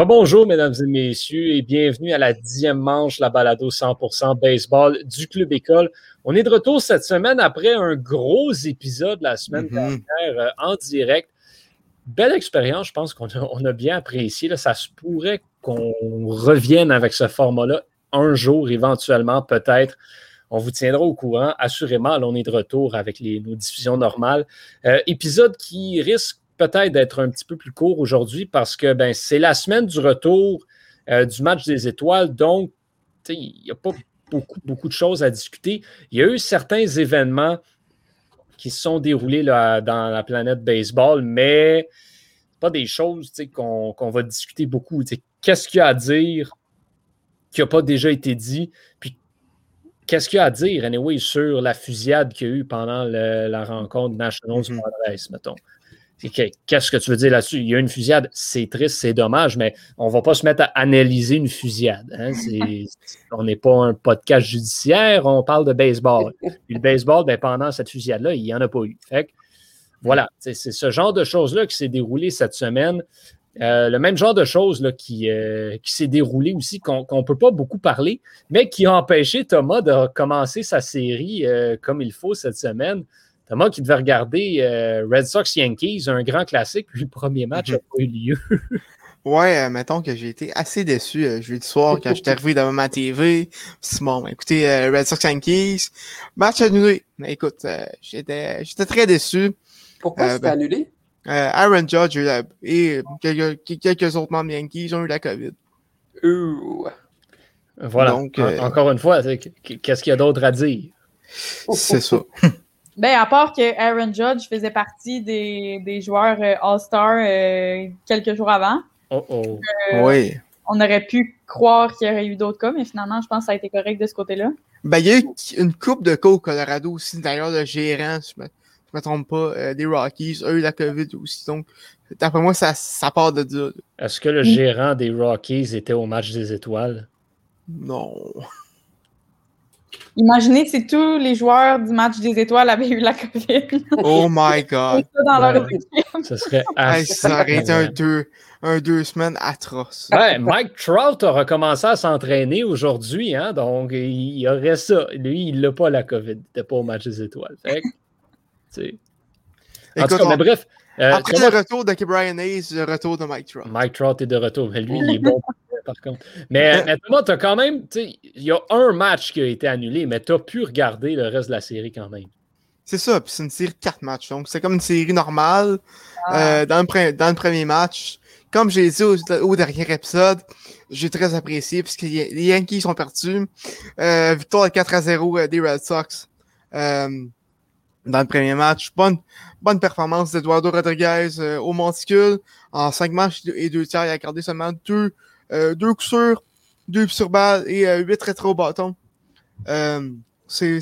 Rebonjour, mesdames et messieurs, et bienvenue à la dixième manche, la balado 100% baseball du Club École. On est de retour cette semaine après un gros épisode la semaine Mhm. dernière euh, en direct. Belle expérience, je pense qu'on a, on a bien apprécié. là. Ça se pourrait qu'on revienne avec ce format-là un jour, éventuellement, peut-être. On vous tiendra au courant. Assurément, là, on est de retour avec les, nos diffusions normales. Euh, épisode qui risque peut-être d'être un petit peu plus court aujourd'hui parce que ben, c'est la semaine du retour euh, du match des étoiles. Donc, il n'y a pas beaucoup, beaucoup de choses à discuter. Il y a eu certains événements qui se sont déroulés là, dans la planète baseball, mais pas des choses qu'on va discuter beaucoup. Qu'est-ce qu'il y a à dire qui n'a pas déjà été dit? Puis qu'est-ce qu'il y a à dire, anyway, sur la fusillade qu'il y a eu pendant le- la rencontre Nationals Mhm. Padres, mettons? Qu'est-ce que tu veux dire là-dessus? Il y a une fusillade, c'est triste, c'est dommage, mais on ne va pas se mettre à analyser une fusillade. hein? On n'est pas un podcast judiciaire, on parle de baseball. Puis le baseball, ben, pendant cette fusillade-là, il n'y en a pas eu. Fait que, voilà, c'est c'est ce genre de choses-là qui s'est déroulé cette semaine. Euh, le même genre de choses là, qui, euh, qui s'est déroulé aussi, qu'on ne peut pas beaucoup parler, mais qui a empêché Thomas de commencer sa série euh, comme il faut cette semaine. Thomas qui devait regarder euh, Red Sox Yankees, un grand classique, puis le premier match n'a Mhm. pas eu lieu. Ouais, euh, mettons que j'ai été assez déçu euh, jeudi soir quand j'étais arrivé devant ma TV. C'est bon, ben, écoutez, euh, Red Sox Yankees, match annulé. Mais écoute, euh, j'étais j'étais très déçu. Pourquoi Euh, c'était ben- annulé? Euh, Aaron Judge et quelques, quelques autres membres Yankees ont eu la COVID. Ouh. Voilà. Donc, En- euh, encore une fois, qu'est-ce qu'il y a d'autre à dire? C'est ça. Ben, à part que Aaron Judge faisait partie des, des joueurs euh, All-Star euh, quelques jours avant, Oh oh. Euh, Oui. on aurait pu croire qu'il y aurait eu d'autres cas, mais finalement, je pense que ça a été correct de ce côté-là. Ben, il y a eu une coupe de cas au Colorado aussi. D'ailleurs, le gérant, si je me, je me trompe pas, euh, des Rockies, a eu la COVID aussi. Donc, d'après moi, ça, ça part de là. Est-ce que le gérant des Rockies était au match des étoiles? Non. Imaginez si tous les joueurs du match des étoiles avaient eu la COVID. Oh my god. Ça dans leur Ouais. équipe. Ce serait Hey, assez ça aurait été un deux, un deux semaines atroce. Mike Trout a recommencé à s'entraîner aujourd'hui, hein, donc il y aurait ça. Lui, il n'a pas la COVID. Il n'était pas au match des étoiles. Fait que. En tout cas, mais bref, euh, après le retour de Brian Hayes, le retour de Mike Trout. Mike Trout est de retour. Mais lui, il est bon par contre. Mais, mais Thomas, tu as quand même, il y a un match qui a été annulé, mais tu as pu regarder le reste de la série quand même. C'est ça, puis c'est une série de quatre matchs. Donc, c'est comme une série normale. Ah. Euh, dans, le pre- dans le premier match, comme j'ai dit au, au dernier épisode, j'ai très apprécié puisque les Yankees sont perdus. Euh, victoire de 4 à 0 euh, des Red Sox euh, dans le premier match. Bonne, bonne performance d'Eduardo Rodriguez euh, au monticule. En 5 matchs et 2 tiers, il a gardé seulement 2 deux, deux coups sûrs, 2 sur balle et 8 rétro au bâton. Euh, c'est,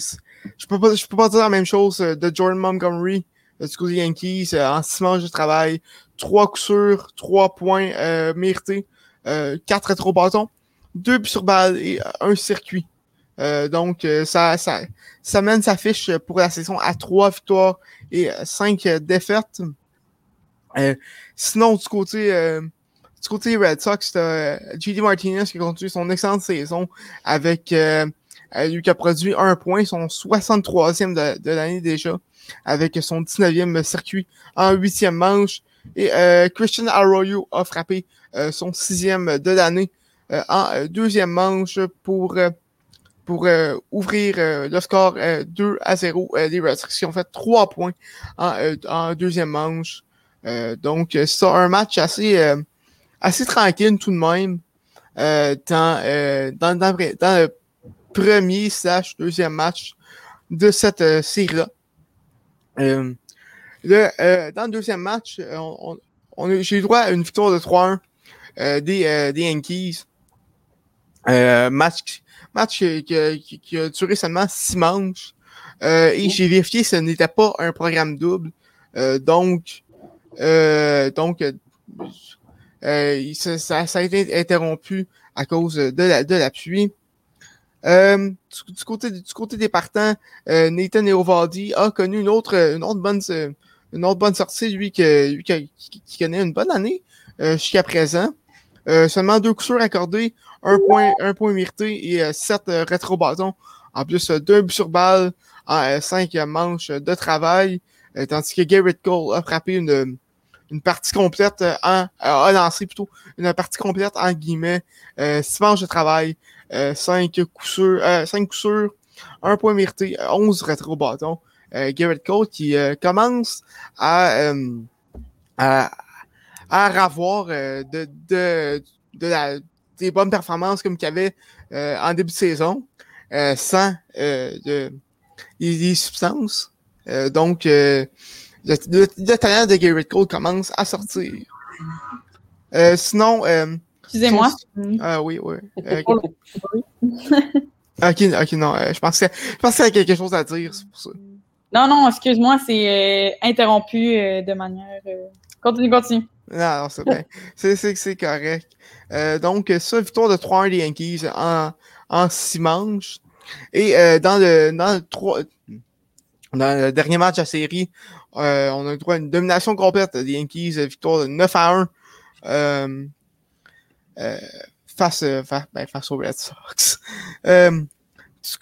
je peux pas, je peux pas dire la même chose euh, de Jordan Montgomery euh, du côté Yankees euh, en 6 manches de travail. 3 coups sûrs, 3 points euh, mérités, euh, 4 rétro bâtons, 2 buts sur balle et euh, un circuit. Euh, donc, euh, ça, ça, ça mène sa fiche pour la saison à 3 victoires et 5 défaites. Euh, sinon, du côté, euh, du côté Red Sox, t'as euh, JD Martinez qui a continué son excellente saison avec euh, euh, lui qui a produit un point, son 63e de, l'année déjà, avec son 19e circuit en 8e manche. Et euh, Christian Arroyo a frappé euh, son 6e de l'année euh, en deuxième manche pour, pour ouvrir le score euh, 2 à 0 euh, des Red Sox qui ont fait 3 points en, en deuxième manche. Donc, c'est un match assez, assez tranquille tout de même euh, dans, euh, dans, dans, dans le premier slash deuxième match de cette euh, série-là. Euh, le, euh, dans le deuxième match, euh, on, on, j'ai eu droit à une victoire de 3-1 euh, des, euh, des Yankees. Euh, match match qui, qui- qui a duré seulement six manches. Euh, et j'ai vérifié ce n'était pas un programme double. Euh, donc, euh, donc euh, euh, ça, ça- a été interrompu à cause de la, de la pluie. Euh, du, côté, du côté des partants, euh, Nathan Eovaldi a connu une autre, une autre bonne, euh, une autre bonne sortie, lui, que, lui qui, connaît une bonne année euh, jusqu'à présent. seulement deux coups sûrs accordés, un point, un point mérité et sept rétro-bâtons. En plus, deux buts sur balle en cinq manches de travail. tandis que Garrett Cole a frappé une, une partie complète en a lancé plutôt une partie complète en guillemets, six manches de travail, cinq coups sûrs, cinq coups sûrs, un point mérité, 11 rétro-bâtons. Euh, Garrett Cole qui euh, commence à, euh, à, à avoir de, de, de la, des bonnes performances comme qu'il avait en début de saison sans de, des, substances. donc, le, le, talent de Garrett Cole commence à sortir. sinon, Excusez-moi. Ah oui, oui. ok, ok, non. je pensais, je pensais à quelque chose à dire, c'est pour ça. Non, non, excuse-moi, c'est euh, interrompu euh, de manière. Euh, continue, continue. Non, non c'est bien. c'est correct. donc, ça, victoire de 3-1 des Yankees en, en six manches. Et dans, le, dans, le 3, dans le dernier match de la série, on a eu droit à une domination complète des Yankees, victoire de 9 à 1 face, face, ben, face aux Red Sox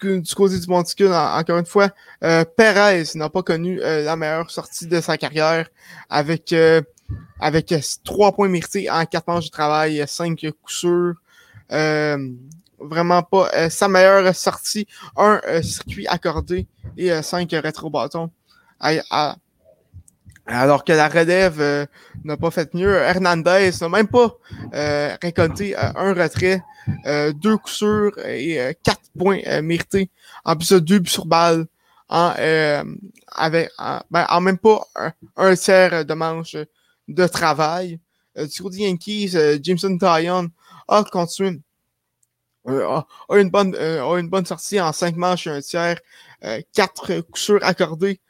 du, côté du Monticule, encore une fois, euh, Perez n'a pas connu euh, la meilleure sortie de sa carrière avec euh, avec trois points mérités en quatre manches de travail, cinq coups sûrs. vraiment pas sa meilleure sortie. Un circuit accordé et cinq rétro-bâtons. Alors que la relève n'a pas fait mieux. Hernandez n'a même pas récolté un retrait euh, deux coups sûrs et euh, quatre points euh, mérités. En plus de deux buts sur balle. En, avec, ben, en même pas un, tiers de manche de travail. du Yankees, Jameson Tyon a continué a, une bonne, a une bonne sortie en cinq manches et un tiers, quatre coups sûrs accordés,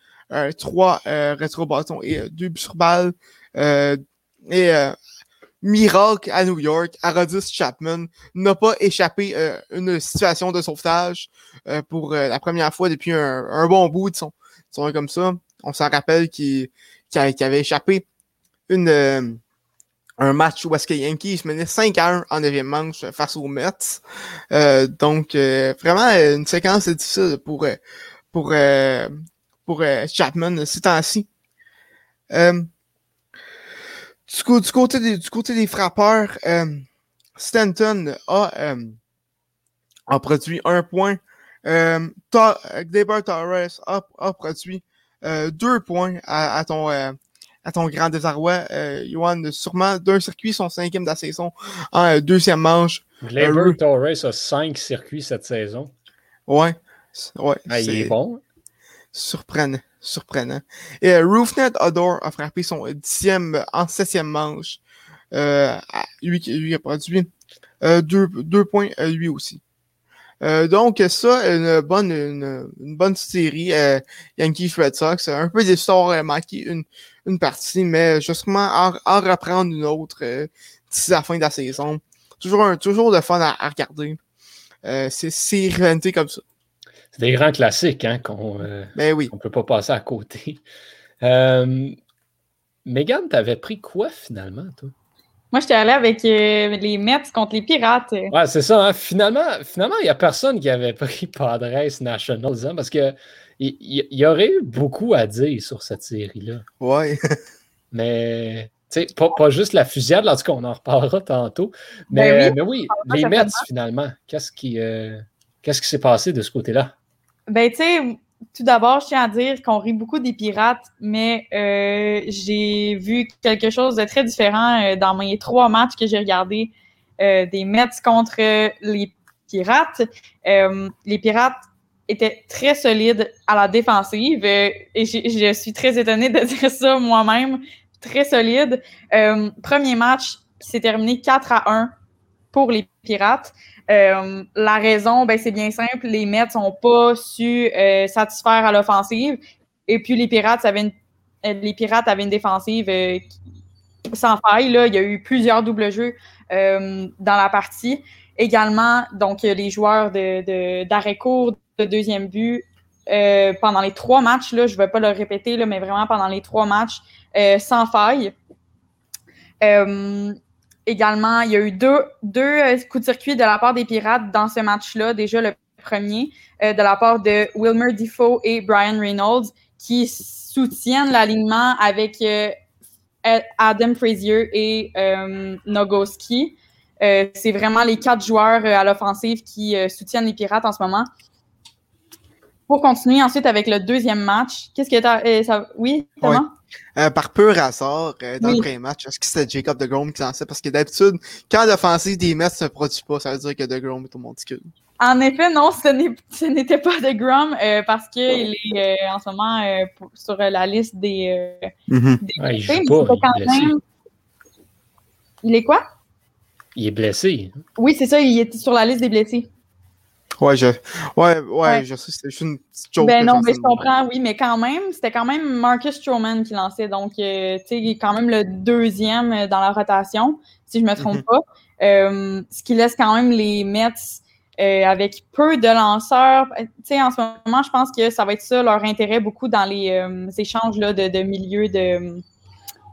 trois rétro-bâtons et deux buts sur balle. et miracle à New York, Arodis Chapman n'a pas échappé euh, une situation de sauvetage euh, pour euh, la première fois depuis un, bon bout de son, comme ça. On s'en rappelle qu'il avait échappé une un match où est-ce que Yankees menait 5 à 1 en 9 manche face aux Mets. donc vraiment une séquence difficile pour pour pour Chapman ces temps-ci. Du, côté, des, du côté des frappeurs, euh, Stanton a, euh, a produit un point. Euh, Deber Torres a, a produit euh, deux points à, à ton, euh, à ton grand désarroi. Euh, Johan, sûrement d'un circuit, son cinquième de la saison en deuxième manche. Deber Torres a cinq circuits cette saison. Ouais. ouais ah, il est bon. Surprenant surprenant. Et euh, Roofnet Odor a frappé son dixième en septième manche. Euh, lui, lui a produit euh, deux, deux, points euh, lui aussi. Euh, donc ça, une bonne, une, une bonne série euh, Yankees Red Sox. Un peu d'histoire manqué une, une partie, mais justement en, en reprendre une autre d'ici la fin de la saison. Toujours un, toujours de fun à, regarder. c'est c'est comme ça. C'est des grands classiques hein, qu'on ne ben oui. peut pas passer à côté. Euh, Megan, t'avais pris quoi finalement, toi? Moi, j'étais allé avec euh, les Mets contre les Pirates. Ouais, c'est ça. Hein. Finalement, finalement, il n'y a personne qui avait pris Padres National hein, parce que il y, aurait eu beaucoup à dire sur cette série-là. Ouais. mais pas, pas juste la fusillade, en tout cas, on en reparlera tantôt. Mais, ben oui, les Mets, finalement, qu'est-ce qui, euh, qu'est-ce qui s'est passé de ce côté-là? Ben, tu sais, tout d'abord, je tiens à dire qu'on rit beaucoup des pirates, mais euh, j'ai vu quelque chose de très différent euh, dans mes trois matchs que j'ai regardés euh, des Mets contre les pirates. les pirates étaient très solides à la défensive et je suis très étonnée de dire ça moi-même. Très solide. premier match s'est terminé 4 à 1 pour les pirates. Euh, la raison, ben, c'est bien simple. Les Mets n'ont pas su euh, satisfaire à l'offensive. Et puis, les Pirates avaient une, euh, les Pirates avaient une défensive sans faille. Là. Il y a eu plusieurs doubles jeux dans la partie. Également, donc, les joueurs d'arrêt court, de deuxième but, pendant les trois matchs, là, je ne vais pas le répéter, là, mais vraiment pendant les trois matchs, sans faille. Également, il y a eu deux, euh, coups de circuit de la part des Pirates dans ce match-là. Déjà, le premier, euh, de la part de Wilmer Defoe et Brian Reynolds, qui soutiennent l'alignement avec euh, Adam Frazier et Nogoski. c'est vraiment les quatre joueurs à l'offensive qui soutiennent les Pirates en ce moment. Pour continuer ensuite avec le deuxième match, qu'est-ce que tu ça... Oui, comment? Euh, par pur hasard, euh, dans le premier match, est-ce que c'était Jacob de Grom qui lançait? Parce que d'habitude, quand l'offensive des Mets ne se produit pas, ça veut dire que de Grom est au monticule. En effet, non, ce n'était pas de Grom euh, parce qu'il est en ce moment sur la liste des. Il joue pas, il, est il est quoi? Il est blessé. Oui, c'est ça, il est sur la liste des blessés. Ouais, je, ouais, ouais, je sais, juste une petite joke. Ben non, mais je comprends, oui, mais quand même, c'était quand même Marcus Stroman qui lançait. Donc, euh, tu sais, il est quand même le deuxième dans la rotation, si je me trompe mhm. pas. Euh, ce qui laisse quand même les Mets euh, avec peu de lanceurs. Tu sais, en ce moment, je pense que ça va être ça leur intérêt beaucoup dans les échanges là, de, de milieu de.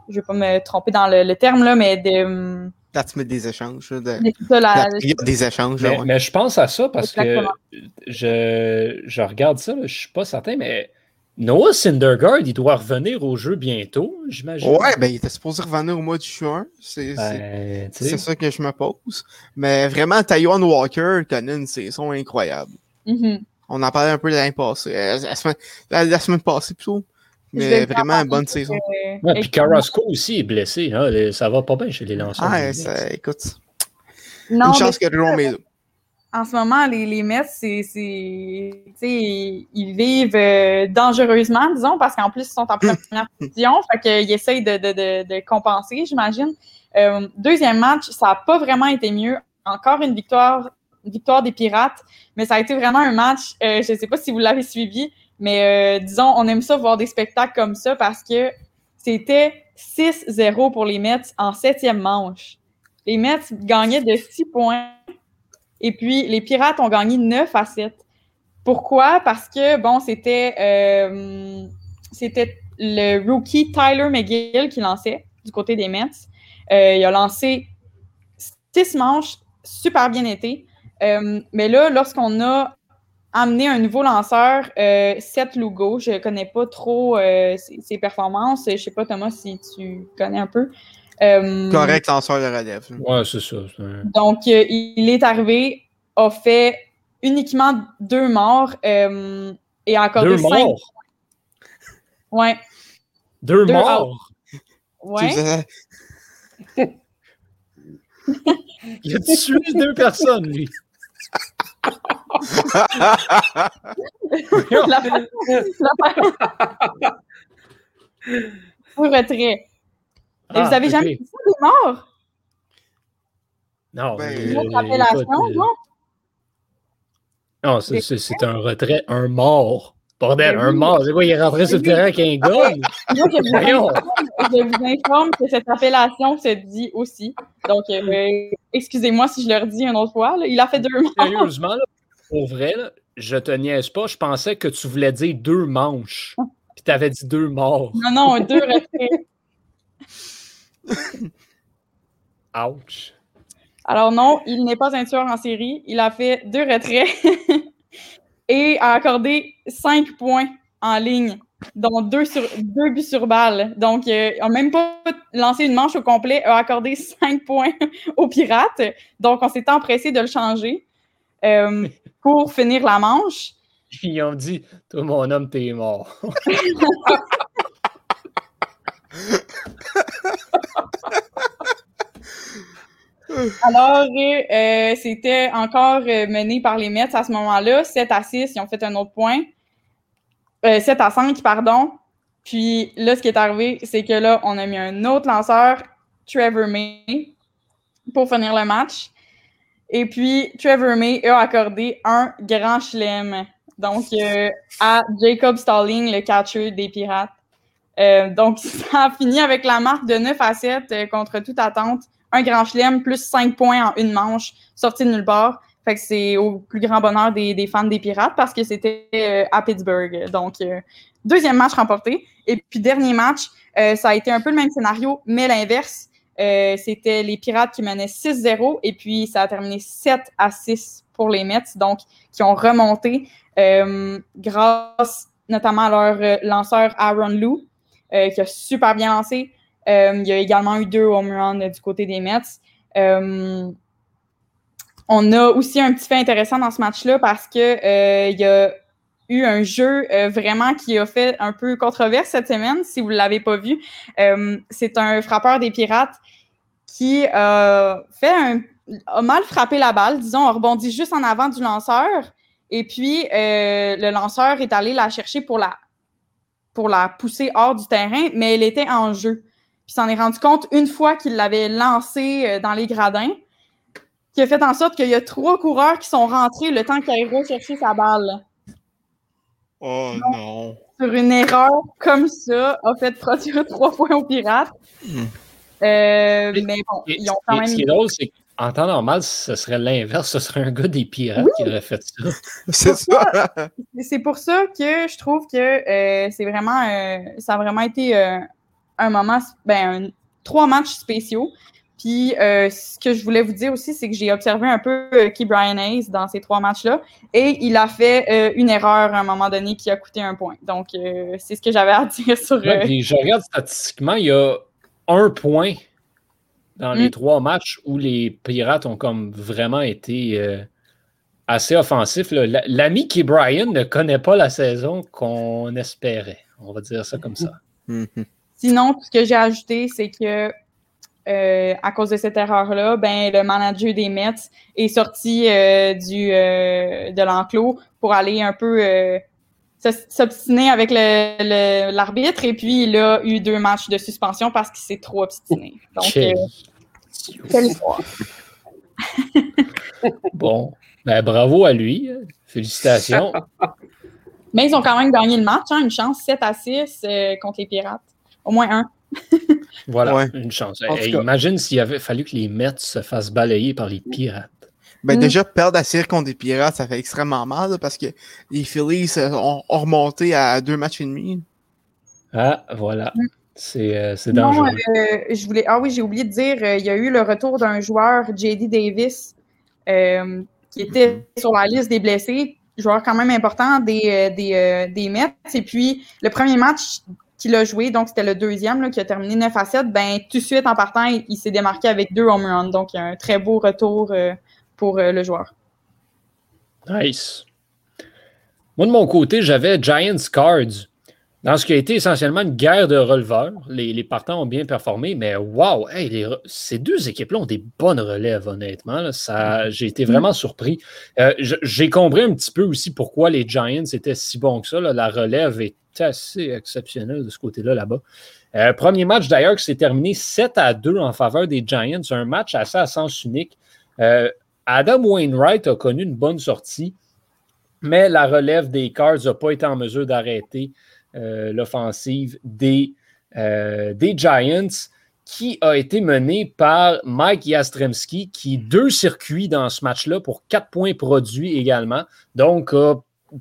Je vais pas me tromper dans le, le terme, là, mais de des échanges. De, des échanges. Mais, je pense à ça parce que je, je, regarde ça, je ne suis pas certain, mais Noah Syndergaard, il doit revenir au jeu bientôt, j'imagine. Ouais, ben il était supposé revenir au mois de juin. C'est ben, ça que je me pose. Mais vraiment, Taiwan Walker connaît une saison incroyable. Mm-hmm. On en parlait un peu l'année passée. Euh, la, semaine, la semaine passée plutôt. Mais vraiment une bonne saison. Ouais, puis Carrasco aussi est blessé. Hein? Ça va pas bien chez les lanceurs. Ah, ça, écoute. Non, une chance que Jerome est là. En ce moment, les, les Mets, c'est, ils vivent euh, dangereusement, disons, parce qu'en plus, ils sont en première position. fait qu'ils essayent de, de, de, de compenser, j'imagine. Euh, deuxième match, ça n'a pas vraiment été mieux. Encore une victoire, victoire des Pirates, mais ça a été vraiment un match, euh, je ne sais pas si vous l'avez suivi, mais euh, disons, on aime ça voir des spectacles comme ça parce que c'était 6-0 pour les Mets en septième manche. Les Mets gagnaient de 6 points et puis les Pirates ont gagné 9 à 7. Pourquoi? Parce que, bon, c'était euh, c'était le rookie Tyler McGill qui lançait du côté des Mets. Euh, il a lancé 6 manches, super bien été. mais là, lorsqu'on a amener un nouveau lanceur, euh, Seth Lugo. Je ne connais pas trop euh, ses, performances. Je ne sais pas, Thomas, si tu connais un peu. Euh, Correct lanceur de relève. Ouais, c'est ça. Donc, euh, il est arrivé, a fait uniquement deux morts et accordé deux cinq. Morts? Ouais. Deux, morts? Ouais. il a tué deux personnes, lui Pour retrait. Ah, vous avez jamais vu ça, des morts? Non. Ben, euh, appellation, non? Non, c'est un retrait, un mort. Bordel, ben un mort. C'est quoi, il est rentré sur le terrain avec un gun? je, vous informe, que cette appellation se dit aussi. Donc, euh, excusez-moi si je le redis une autre fois. Il a fait deux morts. Sérieusement, là, pour vrai, je te niaise pas. Je pensais que tu voulais dire deux manches. Puis tu avais dit deux morts. Non, non, deux retraits. Ouch. Alors non, il n'est pas un tueur en série. Il a fait deux retraits et a accordé cinq points en ligne, dont deux, sur, deux buts sur balle. Donc, euh, il n'a même pas lancé une manche au complet, a accordé cinq points aux Pirates. Donc, on s'est empressé de le changer. Euh, pour finir la manche. Ils ont dit Toi, mon homme, t'es mort. Alors, euh, c'était encore euh, mené par les Mets à ce moment-là. 7 à 6, ils ont fait un autre point. 7 euh, à 5, pardon. Puis là, ce qui est arrivé, c'est que là, on a mis un autre lanceur, Trevor May, pour finir le match. Et puis, Trevor May a accordé un grand chelem. Donc, euh, à Jacob Stalling, le catcher des Pirates. Euh, donc, ça a fini avec la marque de 9 à 7 euh, contre toute attente. Un grand chelem plus 5 points en une manche, sorti de nulle part. Fait que c'est au plus grand bonheur des, des fans des Pirates parce que c'était à Pittsburgh. Donc, deuxième match remporté. Et puis, dernier match, ça a été un peu le même scénario, mais l'inverse. C'était les Pirates qui menaient 6-0 et puis ça a terminé 7 à 6 pour les Mets, donc qui ont remonté grâce notamment à leur lanceur Aaron Lou, qui a super bien lancé. il y a également eu deux home runs du côté des Mets. On a aussi un petit fait intéressant dans ce match-là parce que euh, il y a eu un jeu euh, vraiment qui a fait un peu controverse cette semaine, si vous ne l'avez pas vu. Euh, c'est un frappeur des Pirates qui a fait un, a mal frappé la balle, disons, a rebondi juste en avant du lanceur. Et puis, le lanceur est allé la chercher pour la, pour la pousser hors du terrain, mais elle était en jeu. Puis s'en est rendu compte une fois qu'il l'avait lancée dans les gradins qui a fait en sorte qu'il y a trois coureurs qui sont rentrés le temps qu'il aille chercher sa balle. Oh non. Sur une erreur comme ça, a fait produire trois points aux Pirates. Hmm. Euh, mais bon, ils ont quand même. Ce qui est drôle, c'est qu'en temps normal, ce serait l'inverse. Ce serait un gars des Pirates qui aurait fait ça. c'est ça. C'est pour ça que je trouve que euh, c'est vraiment. Euh, ça a vraiment été un moment. Ben, trois matchs spéciaux. Puis, euh, ce que je voulais vous dire aussi, c'est que j'ai observé un peu euh, Key Brian Hayes dans ces trois matchs-là et il a fait euh, une erreur à un moment donné qui a coûté un point. Donc, c'est ce que j'avais à dire sur. je regarde statistiquement, il y a un point dans les mm. trois matchs où les Pirates ont comme vraiment été assez offensifs. L'ami Key Brian ne connaît pas la saison qu'on espérait. On va dire ça comme ça. Mm-hmm. Sinon, ce que j'ai ajouté, c'est que euh, à cause de cette erreur-là, ben, le manager des Mets est sorti euh, du, euh, de l'enclos pour aller un peu s'obstiner avec l'arbitre. Et puis, il a eu deux matchs de suspension parce qu'il s'est trop obstiné. Donc, quelle histoire. bon, ben, bravo à lui. Félicitations. Mais ils ont quand même gagné le match, hein, une chance 7 à 6 contre les Pirates. Au moins un. voilà, une chance. imagine s'il avait fallu que les Mets se fassent balayer par les pirates. Ben, mm. Déjà, perdre à série contre des pirates, ça fait extrêmement mal parce que les Phillies euh, ont, remonté à deux matchs et demi. Ah, voilà. Mm. C'est euh, dangereux. Euh, je voulais... Ah oui, j'ai oublié de dire, il y a eu le retour d'un joueur, JD Davis, qui était sur la liste des blessés, joueur quand même important des, des, des Mets. Et puis, le premier match qu'il a joué, donc c'était le deuxième là, qui a terminé 9 à 7, ben tout de suite en partant, il, s'est démarqué avec deux home runs. Donc il y a un très beau retour euh, pour euh, le joueur. Nice. Moi, de mon côté, j'avais Giants Cards. Dans ce qui a été essentiellement une guerre de releveurs, les, partants ont bien performé, mais wow, ces deux équipes-là ont des bonnes relèves, honnêtement. J'ai été vraiment surpris. Euh, j'ai compris un petit peu aussi pourquoi les Giants étaient si bons que ça. La relève est assez exceptionnel de ce côté-là, là-bas. Euh, premier match d'ailleurs qui s'est terminé 7 à 2 en faveur des Giants. Un match assez à sens unique. Euh, Adam Wainwright a connu une bonne sortie, mais la relève des Cards n'a pas été en mesure d'arrêter euh, l'offensive des, des Giants qui a été menée par Mike Yastremski, qui deux circuits dans ce match-là pour quatre points produits également. Donc, a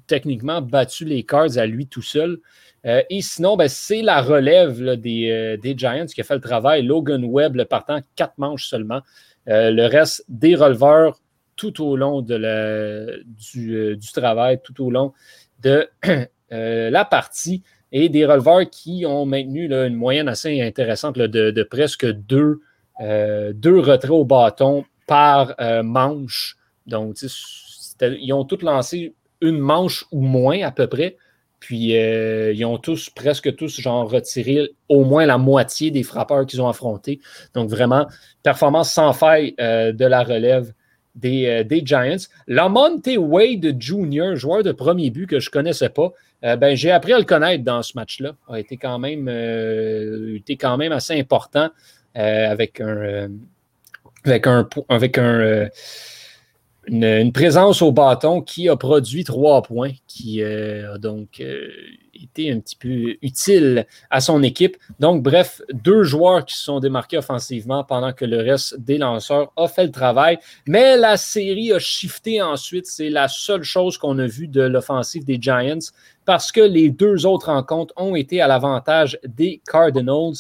techniquement battu les Cards à lui tout seul. Euh, et sinon, ben, c'est la relève des, euh, des, Giants qui a fait le travail. Logan Webb, le partant, quatre manches seulement. Euh, le reste des releveurs tout au long de du, travail, tout au long de la partie. Et des releveurs qui ont maintenu une moyenne assez intéressante de, presque deux, deux retraits au bâton par manche. Donc, ils ont tous lancé une manche ou moins à peu près. Puis euh, ils ont tous, presque tous, genre retiré au moins la moitié des frappeurs qu'ils ont affrontés. Donc vraiment, performance sans faille euh, de la relève des, euh, des, Giants. Lamonte Wade Jr., joueur de premier but que je ne connaissais pas, ben, j'ai appris à le connaître dans ce match-là. A été quand même, été quand même assez important avec un, avec un, avec un une, présence au bâton qui a produit trois points, qui euh, a donc euh, été un petit peu utile à son équipe. Donc, bref, deux joueurs qui se sont démarqués offensivement pendant que le reste des lanceurs a fait le travail. Mais la série a shifté ensuite. C'est la seule chose qu'on a vue de l'offensive des Giants parce que les deux autres rencontres ont été à l'avantage des Cardinals.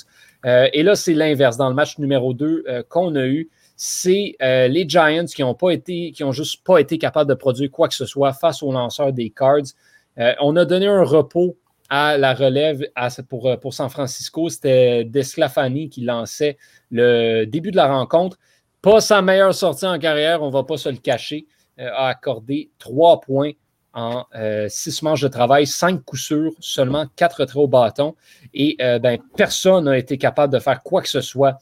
et là, c'est l'inverse. Dans le match numéro 2 qu'on a eu, c'est les Giants qui n'ont pas été, qui ont juste pas été capables de produire quoi que ce soit face aux lanceurs des Cards. on a donné un repos à la relève pour, pour San Francisco. C'était Desclafani qui lançait le début de la rencontre. Pas sa meilleure sortie en carrière, on ne va pas se le cacher. a accordé trois points en euh, six manches de travail, cinq coups sûrs, seulement quatre traits au bâton. Et euh, ben, personne n'a été capable de faire quoi que ce soit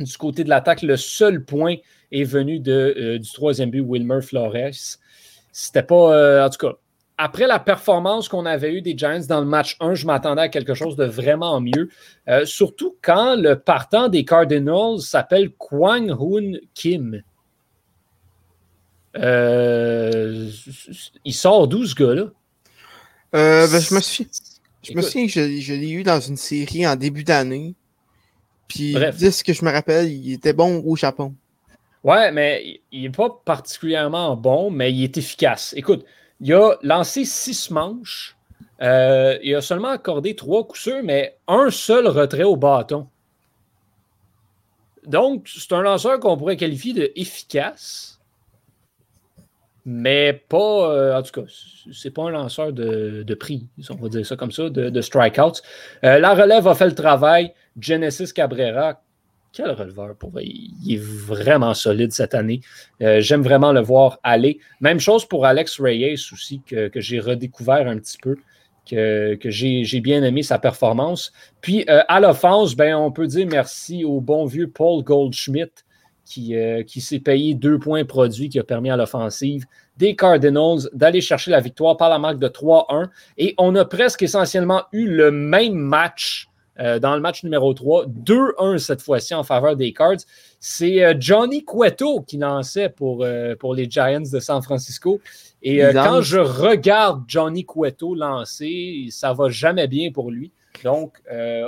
du côté de l'attaque. Le seul point est venu de, euh, du troisième but, Wilmer Flores. C'était pas, en tout cas, après la performance qu'on avait eue des Giants dans le match 1, je m'attendais à quelque chose de vraiment mieux. surtout quand le partant des Cardinals s'appelle Kwang Hoon Kim. Euh, il sort d'où ce gars-là? Euh, ben, je me suis. Je me souviens que je, l'ai eu dans une série en début d'année. Puis, de ce que je me rappelle, il était bon au Japon. Ouais, mais il n'est pas particulièrement bon, mais il est efficace. Écoute, il a lancé six manches. Euh, il a seulement accordé trois coups sûrs, mais un seul retrait au bâton. Donc, c'est un lanceur qu'on pourrait qualifier de efficace mais pas, euh, en tout cas, c'est pas un lanceur de, prix, on va dire ça comme ça, de, strikeouts. Euh, la relève a fait le travail. Genesis Cabrera, quel releveur pour il, est vraiment solide cette année. Euh, j'aime vraiment le voir aller. Même chose pour Alex Reyes aussi, que, j'ai redécouvert un petit peu, que, que j'ai bien aimé sa performance. Puis à l'offense, ben, on peut dire merci au bon vieux Paul Goldschmidt euh, qui, s'est payé deux points produits, qui a permis à l'offensive des Cardinals d'aller chercher la victoire par la marque de 3-1. Et on a presque essentiellement eu le même match euh, dans le match numéro 3, 2-1 cette fois-ci en faveur des Cards. C'est euh, Johnny Cueto qui lançait pour, pour les Giants de San Francisco. Et quand je regarde Johnny Cueto lancer, ça va jamais bien pour lui. Donc, a,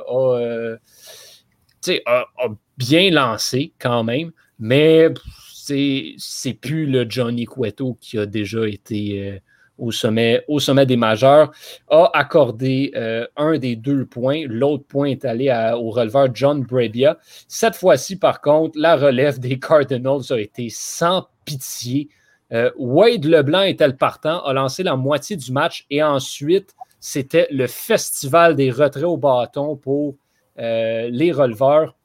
a bien lancé quand même. Mais c'est plus le Johnny Cueto qui a déjà été euh, au, sommet, des majeurs, a accordé euh, un des deux points. L'autre point est allé au releveur John Brabia. Cette fois-ci, par contre, la relève des Cardinals a été sans pitié. Euh, Wade Leblanc était le partant, a lancé la moitié du match et ensuite, c'était le festival des retraits au bâton pour les releveurs.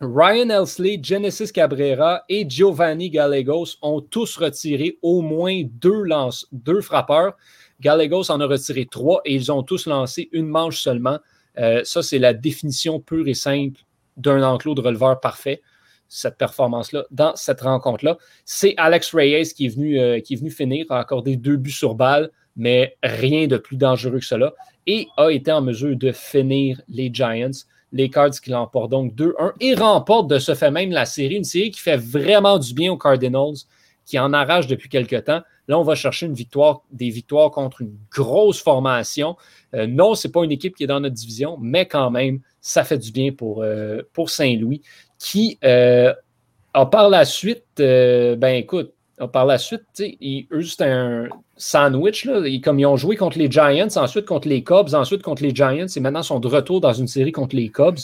Ryan Elsley, Genesis Cabrera et Giovanni Gallegos ont tous retiré au moins deux, lance deux frappeurs. Gallegos en a retiré trois et ils ont tous lancé une manche seulement. Euh, ça, c'est la définition pure et simple d'un enclos de releveur parfait, cette performance-là, dans cette rencontre-là. C'est Alex Reyes euh, qui est venu finir, a accordé deux buts sur balle, mais rien de plus dangereux que cela, et a été en mesure de finir les Giants les Cards qui l'emportent donc 2-1 et remportent de ce fait même la série. Une série qui fait vraiment du bien aux Cardinals, qui en arrache depuis quelques temps. Là, on va chercher une victoire, des victoires contre une grosse formation. Euh, non, ce n'est pas une équipe qui est dans notre division, mais quand même, ça fait du bien pour, euh, Saint-Louis, qui euh, a par la suite, ben écoute, par la suite, eux, c'était un sandwich. Là. comme ils ont joué contre les Giants, ensuite contre les Cubs, ensuite contre les Giants, et maintenant sont de retour dans une série contre les Cubs.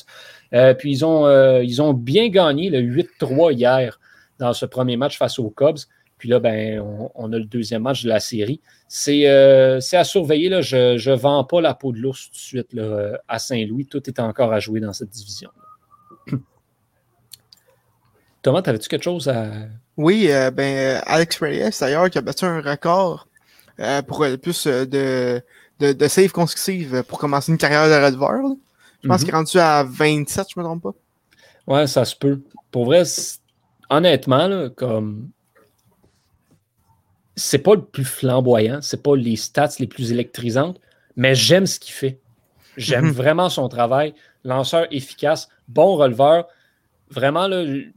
Euh, puis ils ont, euh, ils ont bien gagné le 8-3 hier dans ce premier match face aux Cubs. Puis là, ben, on, a le deuxième match de la série. C'est euh, à surveiller. Là. Je ne vends pas la peau de l'ours tout de suite là, à Saint-Louis. Tout est encore à jouer dans cette division. Thomas, avais-tu quelque chose à oui, euh, ben, Alex Reyes, d'ailleurs, qui a battu un record euh, pour plus euh, de, de, de save consécutives pour commencer une carrière de releveur. Je pense mhm. qu'il est rendu à 27, je me trompe pas. Ouais, ça se peut. Pour vrai, honnêtement, là, comme c'est pas le plus flamboyant, c'est pas les stats les plus électrisantes, mais j'aime ce qu'il fait. J'aime mhm. vraiment son travail. Lanceur efficace, bon releveur. Vraiment,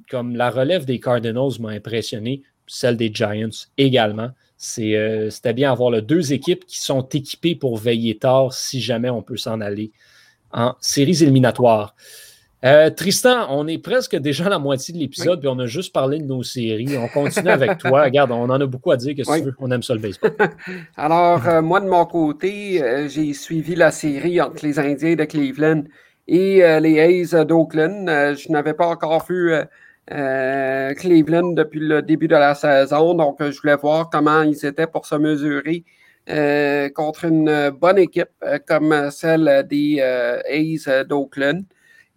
comme la relève des Cardinals m'a impressionné, celle des Giants également. Euh, c'était bien avoir les deux équipes qui sont équipées pour veiller tard si jamais on peut s'en aller en séries éliminatoires. Euh, Tristan, on est presque déjà à la moitié de l'épisode, puis on a juste parlé de nos séries. On continue avec toi. Regarde, on en a beaucoup à dire. Qu'est-ce que tu veux? On aime ça le baseball. Alors, euh, moi, de mon côté, j'ai suivi la série entre les Indiens de Cleveland et les A's d'Oakland. je n'avais pas encore vu Cleveland depuis le début de la saison, donc je voulais voir comment ils étaient pour se mesurer contre une bonne équipe comme celle des A's d'Oakland.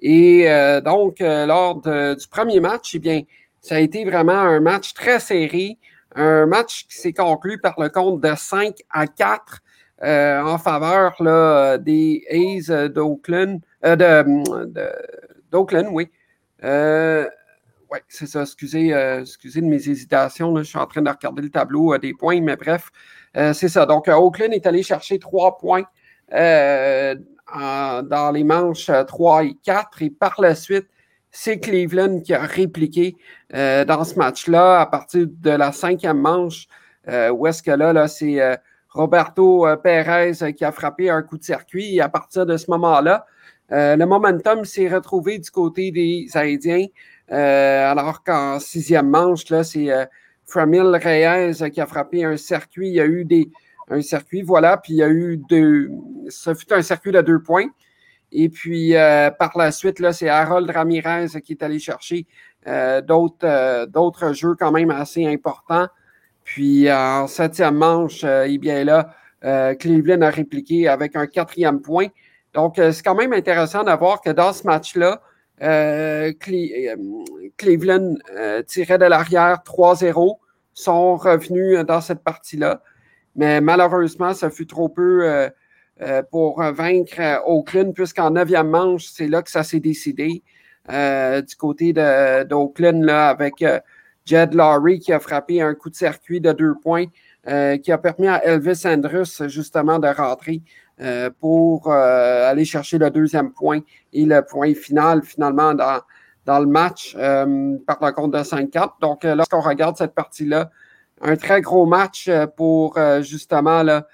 Et donc, lors du premier match, eh bien, ça a été vraiment un match très serré, un match qui s'est conclu par le compte de 5 à 4 euh, en faveur là, des A's d'Oakland. Euh, D'Oakland, oui. Euh, oui, c'est ça. Excusez, excusez de mes hésitations. je suis en train de regarder le tableau des points, mais bref, c'est ça. Donc, Oakland est allé chercher trois points dans les manches 3 et 4. Et par la suite, c'est Cleveland qui a répliqué dans ce match-là à partir de la cinquième manche. où est-ce que là, là c'est Roberto euh, euh, qui a frappé un coup de circuit. Et à partir de ce moment-là, euh, le momentum s'est retrouvé du côté des Indiens, alors qu'en sixième manche, là, c'est Framil Reyes qui a frappé un circuit. Il y a eu des, un circuit, voilà, puis il y a eu deux. Ça fut un circuit de deux points. Et puis, par la suite, là, c'est Harold Ramirez qui est allé chercher d'autres, d'autres jeux quand même assez importants. Puis en septième manche, euh, eh bien là, euh, Cleveland a répliqué avec un quatrième point. Donc, euh, c'est quand même intéressant de voir que dans ce match-là, Cleveland tirait de l'arrière 3-0, sont revenus dans cette partie-là. Mais malheureusement, ça fut trop peu pour vaincre Oakland, puisqu'en neuvième manche, c'est là que ça s'est décidé du côté d'Oakland, avec Jed Laurie qui a frappé un coup de circuit de deux points euh, qui a permis à Elvis Andrus justement de rentrer euh, pour euh, aller chercher le deuxième point et le point final finalement dans, dans le match par le compte de 5-4. Donc lorsqu'on regarde cette partie-là, un très gros match pour justement là,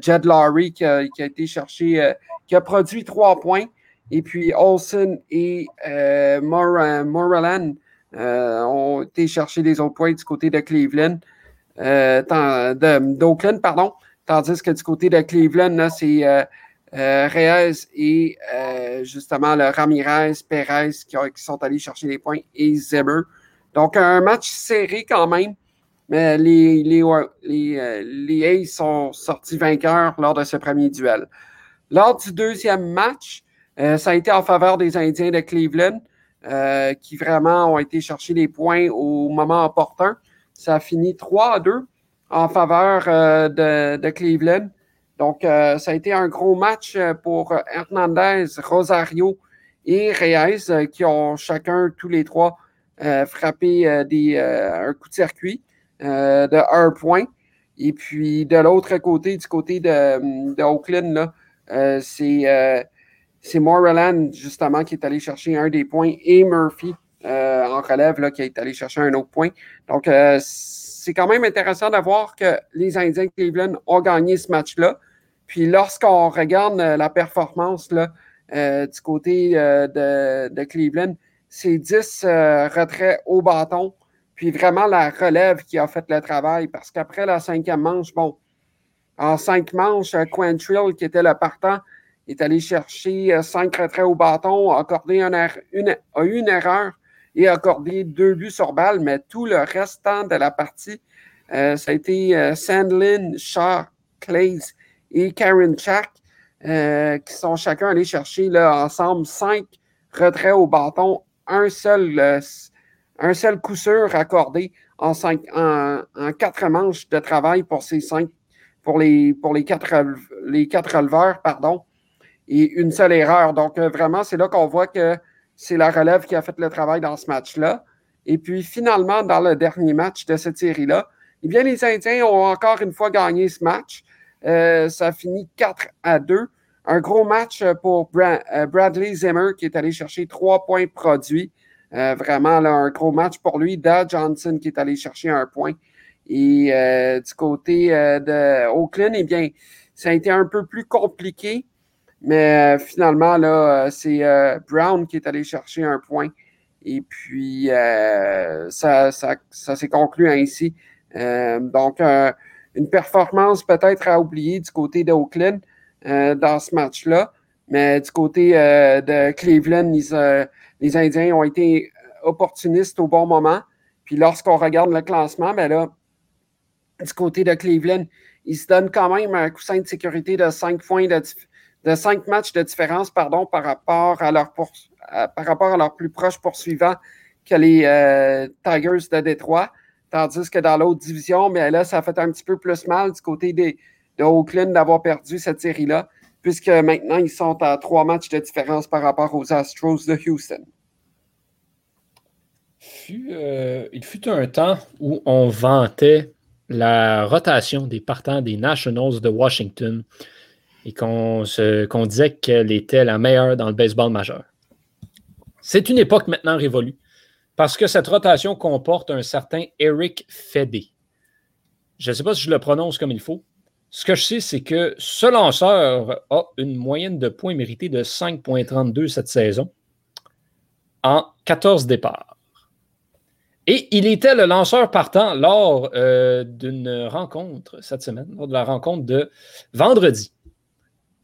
Jed Laurie qui a, été cherché, qui a produit trois points. Et puis Olsen et Moreland euh, ont été chercher des autres points du côté de Cleveland, euh, d'Oakland, pardon. Tandis que du côté de Cleveland, c'est euh, Reyes et justement le Ramirez, Perez qui, sont allés chercher des points et Zimmer. Donc, un match serré quand même, mais les, les, les, les A's sont sortis vainqueurs lors de ce premier duel. Lors du deuxième match, ça a été en faveur des Indiens de Cleveland. Euh, qui vraiment ont été chercher les points au moment opportun. Ça a fini 3 à 2 en faveur euh, de, Cleveland. Donc, euh, ça a été un gros match pour Hernandez, Rosario et Reyes, qui ont chacun, tous les trois, frappé des, un coup de circuit de un point. Et puis, de l'autre côté, du côté de, c'est c'est Moreland, justement, qui est allé chercher un des points, et Murphy euh, en relève, là, qui est allé chercher un autre point. Donc, euh, c'est quand même intéressant de voir que les Indiens de Cleveland ont gagné ce match-là. Puis, lorsqu'on regarde euh, la performance là, du côté de, de, Cleveland, c'est 10 retraits au bâton. Puis, vraiment, la relève qui a fait le travail. Parce qu'après la cinquième manche, bon, en cinq manches, Quentrill, qui était le partant, est allé chercher euh, cinq retraits au bâton, a accordé eu une erreur et accordé deux buts sur balle, mais tout le restant de la partie, euh, ça a été euh, Sandlin, Shaw, Clays et Karen Chak qui sont chacun allés chercher là, ensemble cinq retraits au bâton, un seul, un seul coup sûr accordé en, cinq, en, quatre manches de travail pour ces cinq, pour les, pour les quatre, les quatre releveurs, pardon et une seule erreur. Donc, euh, vraiment, c'est là qu'on voit que c'est la relève qui a fait le travail dans ce match-là. Et puis, finalement, dans le dernier match de cette série-là, eh bien, les Indiens ont encore une fois gagné ce match. Euh, ça a fini 4 à 2. Un gros match pour euh, Bradley Zimmer qui est allé chercher trois points produits. vraiment, là, un gros match pour lui. Da Johnson qui est allé chercher un point. Et du côté de Oakland, eh bien, ça a été un peu plus compliqué. Mais euh, finalement, là, euh, c'est euh, Brown qui est allé chercher un point. Et puis, ça, ça, ça s'est conclu ainsi. donc, une performance peut-être à oublier du côté d'Oakland dans ce match-là. Mais du côté de Cleveland, les, les, Indiens ont été opportunistes au bon moment. Puis lorsqu'on regarde le classement, ben là, du côté de Cleveland, ils se donnent quand même un coussin de sécurité de 5 points de, de 5 matchs de différence pardon, par, rapport à leur par rapport à leur plus proche poursuivant que les euh, Tigers de Détroit. Tandis que dans l'autre division, mais là, ça fait un petit peu plus mal du côté des, de Oakland d'avoir perdu cette série-là, puisque maintenant, ils sont à trois matchs de différence par rapport aux Astros de Houston. Euh, il fut un temps où on vantait la rotation des partants des Nationals de Washington et qu'on disait qu'elle était la meilleure dans le baseball majeur. C'est une époque maintenant révolue parce que cette rotation comporte un certain Eric Fede. Je ne sais pas si je le prononce comme il faut. Ce que je sais, c'est que ce lanceur a une moyenne de points mérités de 5,32 cette saison en 14 départs. Et il était le lanceur partant lors euh, d'une rencontre cette semaine, lors de la rencontre de vendredi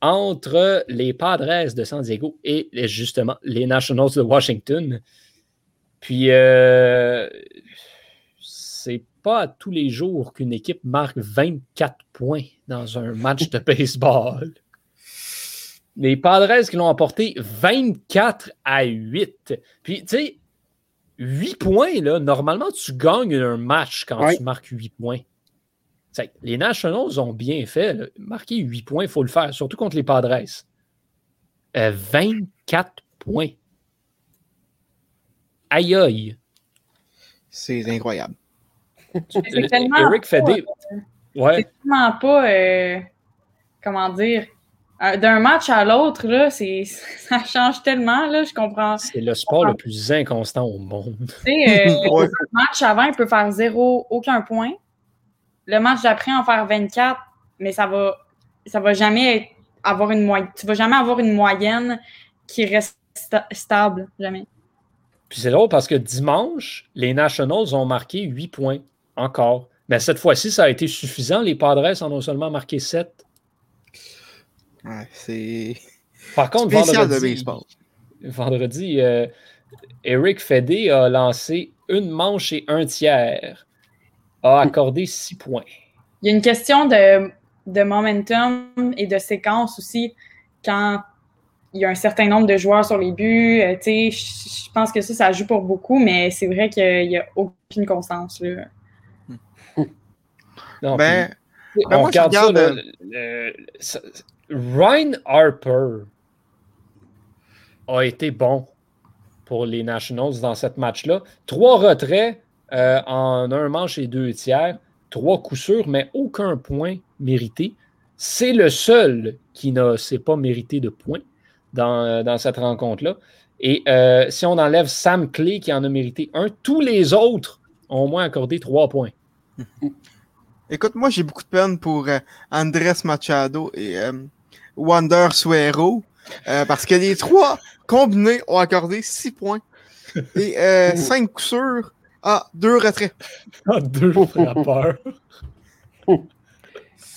entre les Padres de San Diego et justement les Nationals de Washington. Puis, euh, c'est pas tous les jours qu'une équipe marque 24 points dans un match de baseball. Les Padres qui l'ont emporté 24 à 8. Puis, tu sais, 8 points, là, normalement, tu gagnes un match quand tu marques 8 points. Les Nationals ont bien fait. Marquer 8 points, il faut le faire, surtout contre les Padres. 24 euh, points. Aïe aïe. C'est incroyable. C'est tellement Eric Fede. Euh, ouais. C'est tellement pas. Euh, comment dire euh, d'un match à l'autre, là, ça change tellement, là, je comprends. C'est le sport le plus inconstant au monde. Tu sais, euh, match avant, il peut faire zéro, aucun point. Le match d'après, en faire 24, mais ça va, ça va jamais avoir une moyenne. Tu vas jamais avoir une moyenne qui reste stable, jamais. Puis c'est drôle parce que dimanche, les Nationals ont marqué 8 points encore. Mais cette fois-ci, ça a été suffisant. Les Padres en ont seulement marqué 7 c'est. Par contre, vendredi, vendredi euh, Eric Fede a lancé une manche et un tiers, a accordé six points. Il y a une question de, de momentum et de séquence aussi quand il y a un certain nombre de joueurs sur les buts. Euh, je pense que ça, ça joue pour beaucoup, mais c'est vrai qu'il n'y a aucune constance. Là. ben, ben on regarde, ça, Ryan Harper a été bon pour les Nationals dans cette match-là. Trois retraits euh, en un manche et deux tiers, trois coups sûrs, mais aucun point mérité. C'est le seul qui ne s'est pas mérité de points dans, dans cette rencontre-là. Et euh, si on enlève Sam Clay qui en a mérité un, tous les autres ont au moins accordé trois points. Écoute, moi j'ai beaucoup de peine pour euh, Andrés Machado et Wander Suero. Euh, parce que les trois combinés ont accordé 6 points. Et 5 euh, coups sûrs à 2 retraits. Ah, deux frappeurs.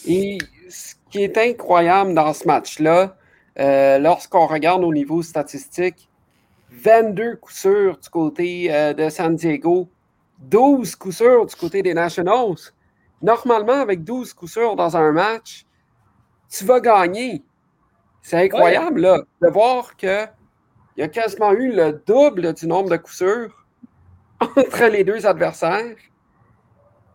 Et ce qui est incroyable dans ce match-là, euh, lorsqu'on regarde au niveau statistique, 22 coups sûrs du côté de San Diego, 12 coups sûrs du côté des Nationals. Normalement, avec 12 coups sûrs dans un match, tu vas gagner. C'est incroyable là, de voir qu'il y a quasiment eu le double du nombre de coups sûrs entre les deux adversaires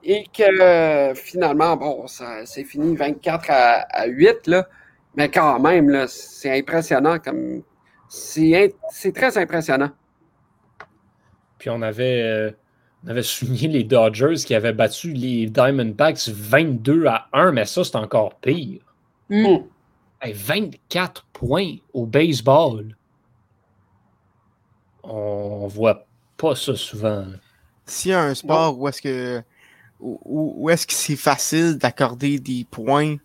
et que finalement, bon, c'est fini 24 à, 8, là, mais quand même, c'est impressionnant. comme C'est très impressionnant. Puis on avait, euh, on avait souligné les Dodgers qui avaient battu les Diamondbacks 22 à 1, mais ça, c'est encore pire. Mm. 24 points au baseball. On voit pas ça souvent. S'il y a un sport où est-ce que où, est-ce que c'est facile d'accorder des points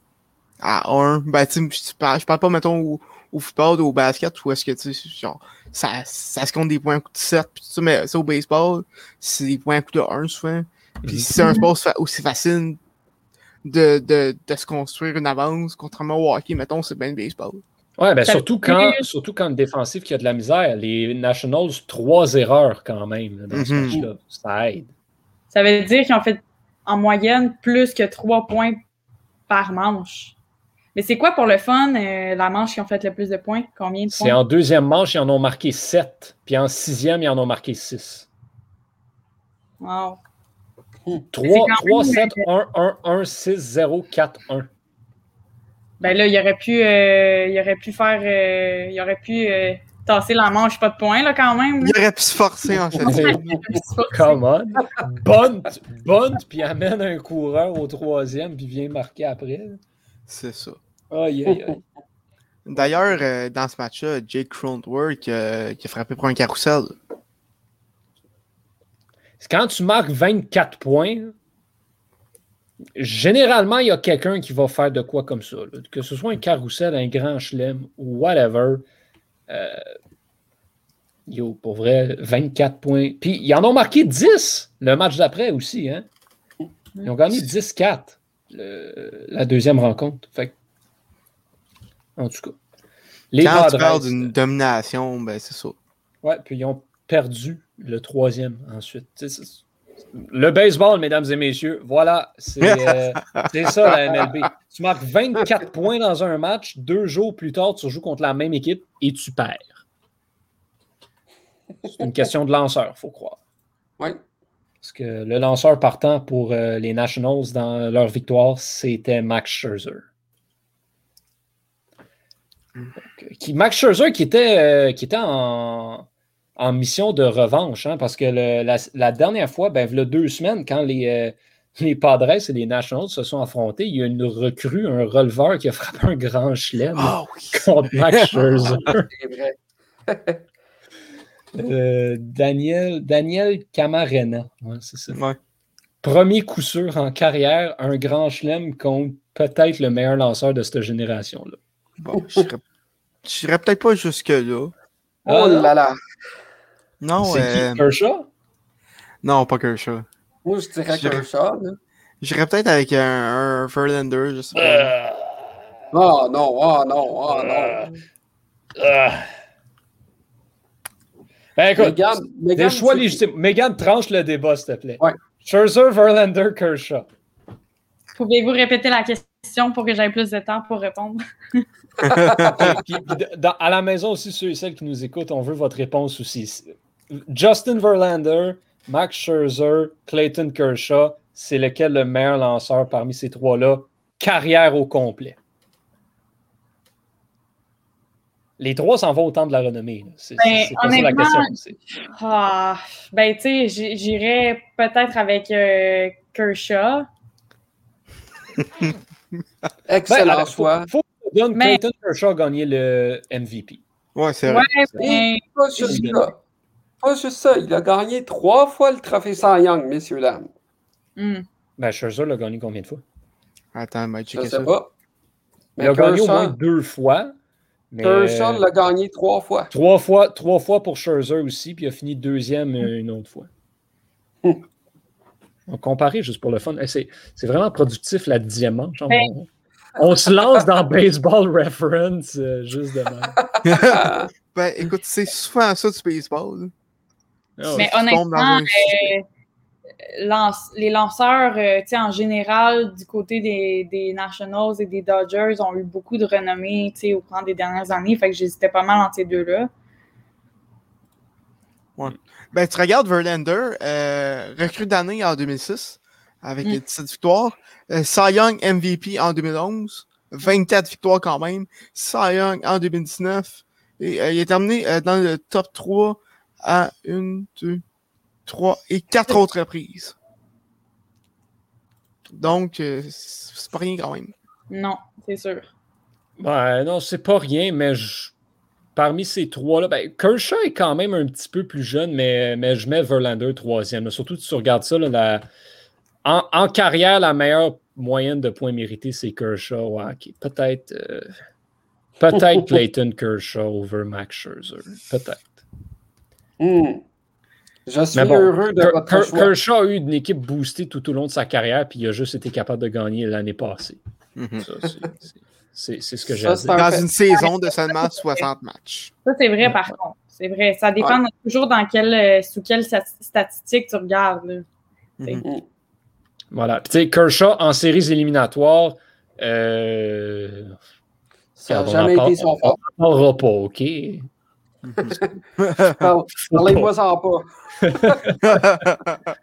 à un, ben tu je parle, je parle pas mettons au, football ou au basket où est-ce que tu genre ça, ça se compte des points à coup de 7 puis tout ça, mais ça au baseball, c'est des points à coup de 1 souvent. Puis si c'est un sport aussi facile de, de, de, se construire une avance, contrairement au hockey, mettons, c'est bien le baseball. Ouais, ben surtout, quand, surtout quand le défensif qui a de la misère. Les Nationals, trois erreurs quand même là, dans ce Mhm. match-là. Ça aide. Ça veut dire qu'ils ont fait en moyenne plus que trois points par manche. Mais c'est quoi pour le fun, euh, la manche qui ont fait le plus de points? Combien de C'est points? en deuxième manche, ils en ont marqué 7. Puis en sixième, ils en ont marqué 6. Wow. 3, quand 3 même- 7, 1, 1, 1, 6, 0, 4, 1. Ben là, il aurait pu, euh, il aurait pu faire, euh, il aurait pu euh, tasser la manche, pas de points là quand même. là. Il aurait pu se forcer en fait. Come on. Bunt, bunt, puis amène un coureur au troisième, puis vient marquer après. C'est ça. Aïe, aïe, aïe. D'ailleurs, euh, dans ce match-là, Jake Cronenworth euh, qui a frappé pour un carrousel. Quand tu marques 24 points, généralement, il y a quelqu'un qui va faire de quoi comme ça. là. Que ce soit un carrousel, un grand chelem ou whatever. Euh, yo, pour vrai, 24 points. Puis, ils en ont marqué 10 le match d'après aussi. Hein? Ils ont gagné 10-4 le- la deuxième rencontre. Fait que- en tout cas. Les Quand tu parles d'une domination, ben c'est ça. Ouais, puis ils ont perdu le troisième ensuite. Le baseball, mesdames et messieurs, voilà, c'est euh, ça la MLB. Tu marques 24 points dans un match, deux jours plus tard, tu joues contre la même équipe et tu perds. C'est une question de lanceur, il faut croire. Oui. Parce que le lanceur partant pour euh, les Nationals dans leur victoire, c'était Max Scherzer. Donc, euh, qui, Max Scherzer qui était, euh, qui était en, en mission de revanche, hein, parce que le- la, la dernière fois, ben, il y a deux semaines, quand les, euh, les Padres et les Nationals se sont affrontés, il y a une recrue, un releveur qui a frappé un grand chelem Ah oui! contre Max Scherzer. C'est vrai. Euh, Daniel, Daniel Camarena. Ouais, c'est ça. Ouais. Premier coup sûr en carrière, un grand chelem contre peut-être le meilleur lanceur de cette génération-là. Bon, je serais- peut-être pas jusque-là. Ah, oh non? là là. Non, C'est euh, qui? Kershaw? non, pas Kershaw. Moi, je dirais là. J'irais peut-être avec un, un Verlander, je sais pas. Euh, Oh non, oh non, oh non. euh. Ben, écoute, Megan, des choix légitimes. Megan, tranche le débat, s'il te plaît. Ouais. Scherzer, Verlander, Kershaw. Pouvez-vous répéter la question pour que j'aie plus de temps pour répondre? Puis- puis dans- à la maison aussi, ceux et celles qui nous écoutent, on veut votre réponse aussi. Justin Verlander, Max Scherzer, Clayton Kershaw, c'est lequel le meilleur lanceur parmi ces trois-là? Carrière au complet. Les trois s'en vont au temps de la renommée. C'est Ben, pas ça la question. Ah, ben, tu sais, j'irais peut-être avec euh, Kershaw. Excellent Ben, faut, choix. faut que donne Mais- Clayton Kershaw gagner le MVP. Ouais, c'est Ouais, vrai. ben, Pas. Pas juste ça. Il a gagné trois fois le trophée Cy Young, messieurs, dames. hmm. Ben, Scherzer l'a gagné combien de fois? Attends, m'a Je checké sais ça. pas. Il a gagné au moins deux fois. Mais... Kershaw l'a gagné trois fois. Trois fois, trois fois pour Scherzer aussi, puis il a fini deuxième euh, une autre fois. On comparer juste pour le fun. Eh, C'est, c'est vraiment productif la dixième manche. On, Ben- on se lance dans Baseball Reference euh, juste de même. ben, écoute, c'est souvent ça du baseball. Ah. Mais honnêtement, un- euh, lance- les lanceurs, euh, tu sais, en général, du côté des, des Nationals et des Dodgers, ont eu beaucoup de renommée, tu sais, au cours des dernières années. Fait que j'hésitais pas mal entre ces deux-là. Ben, tu regardes Verlander, euh, recrue d'année en 2006, avec Mm. 17 victoires. Euh, Cy Young MVP en 2011, 24 victoires quand même. Cy Young en 2019. Et, euh, il est terminé euh, dans le top 3 à une, deux, trois et quatre autres reprises. Donc, euh, c'est pas rien quand même. Non, c'est sûr. Ouais, non, c'est pas rien, mais je- parmi ces trois-là, ben, Kershaw est quand même un petit peu plus jeune, mais, mais je mets Verlander troisième. Surtout si tu regardes ça, là, la- en, en carrière, la meilleure moyenne de points mérités, c'est Kershaw. Ouais. Peut-être euh, peut-être Clayton Kershaw over Max Scherzer. Peut-être. Hmm. Je suis Mais bon, heureux de Ker- votre Ker- choix. Kershaw a eu une équipe boostée tout au long de sa carrière, puis il a juste été capable de gagner l'année passée. Mhm. Ça, c'est- ce que j'ai Dans fait. une saison de seulement 60 matchs. Ça, c'est vrai, par contre. C'est vrai. Ça dépend toujours dans quelle, euh, sous quelle stat- statistique tu regardes. là. Mhm. Voilà. Puis, tu sais, Kershaw en séries éliminatoires, euh, Ça n'a on jamais été son on fort. n'en parlera pas, OK? Parle- Parlez-moi en pas.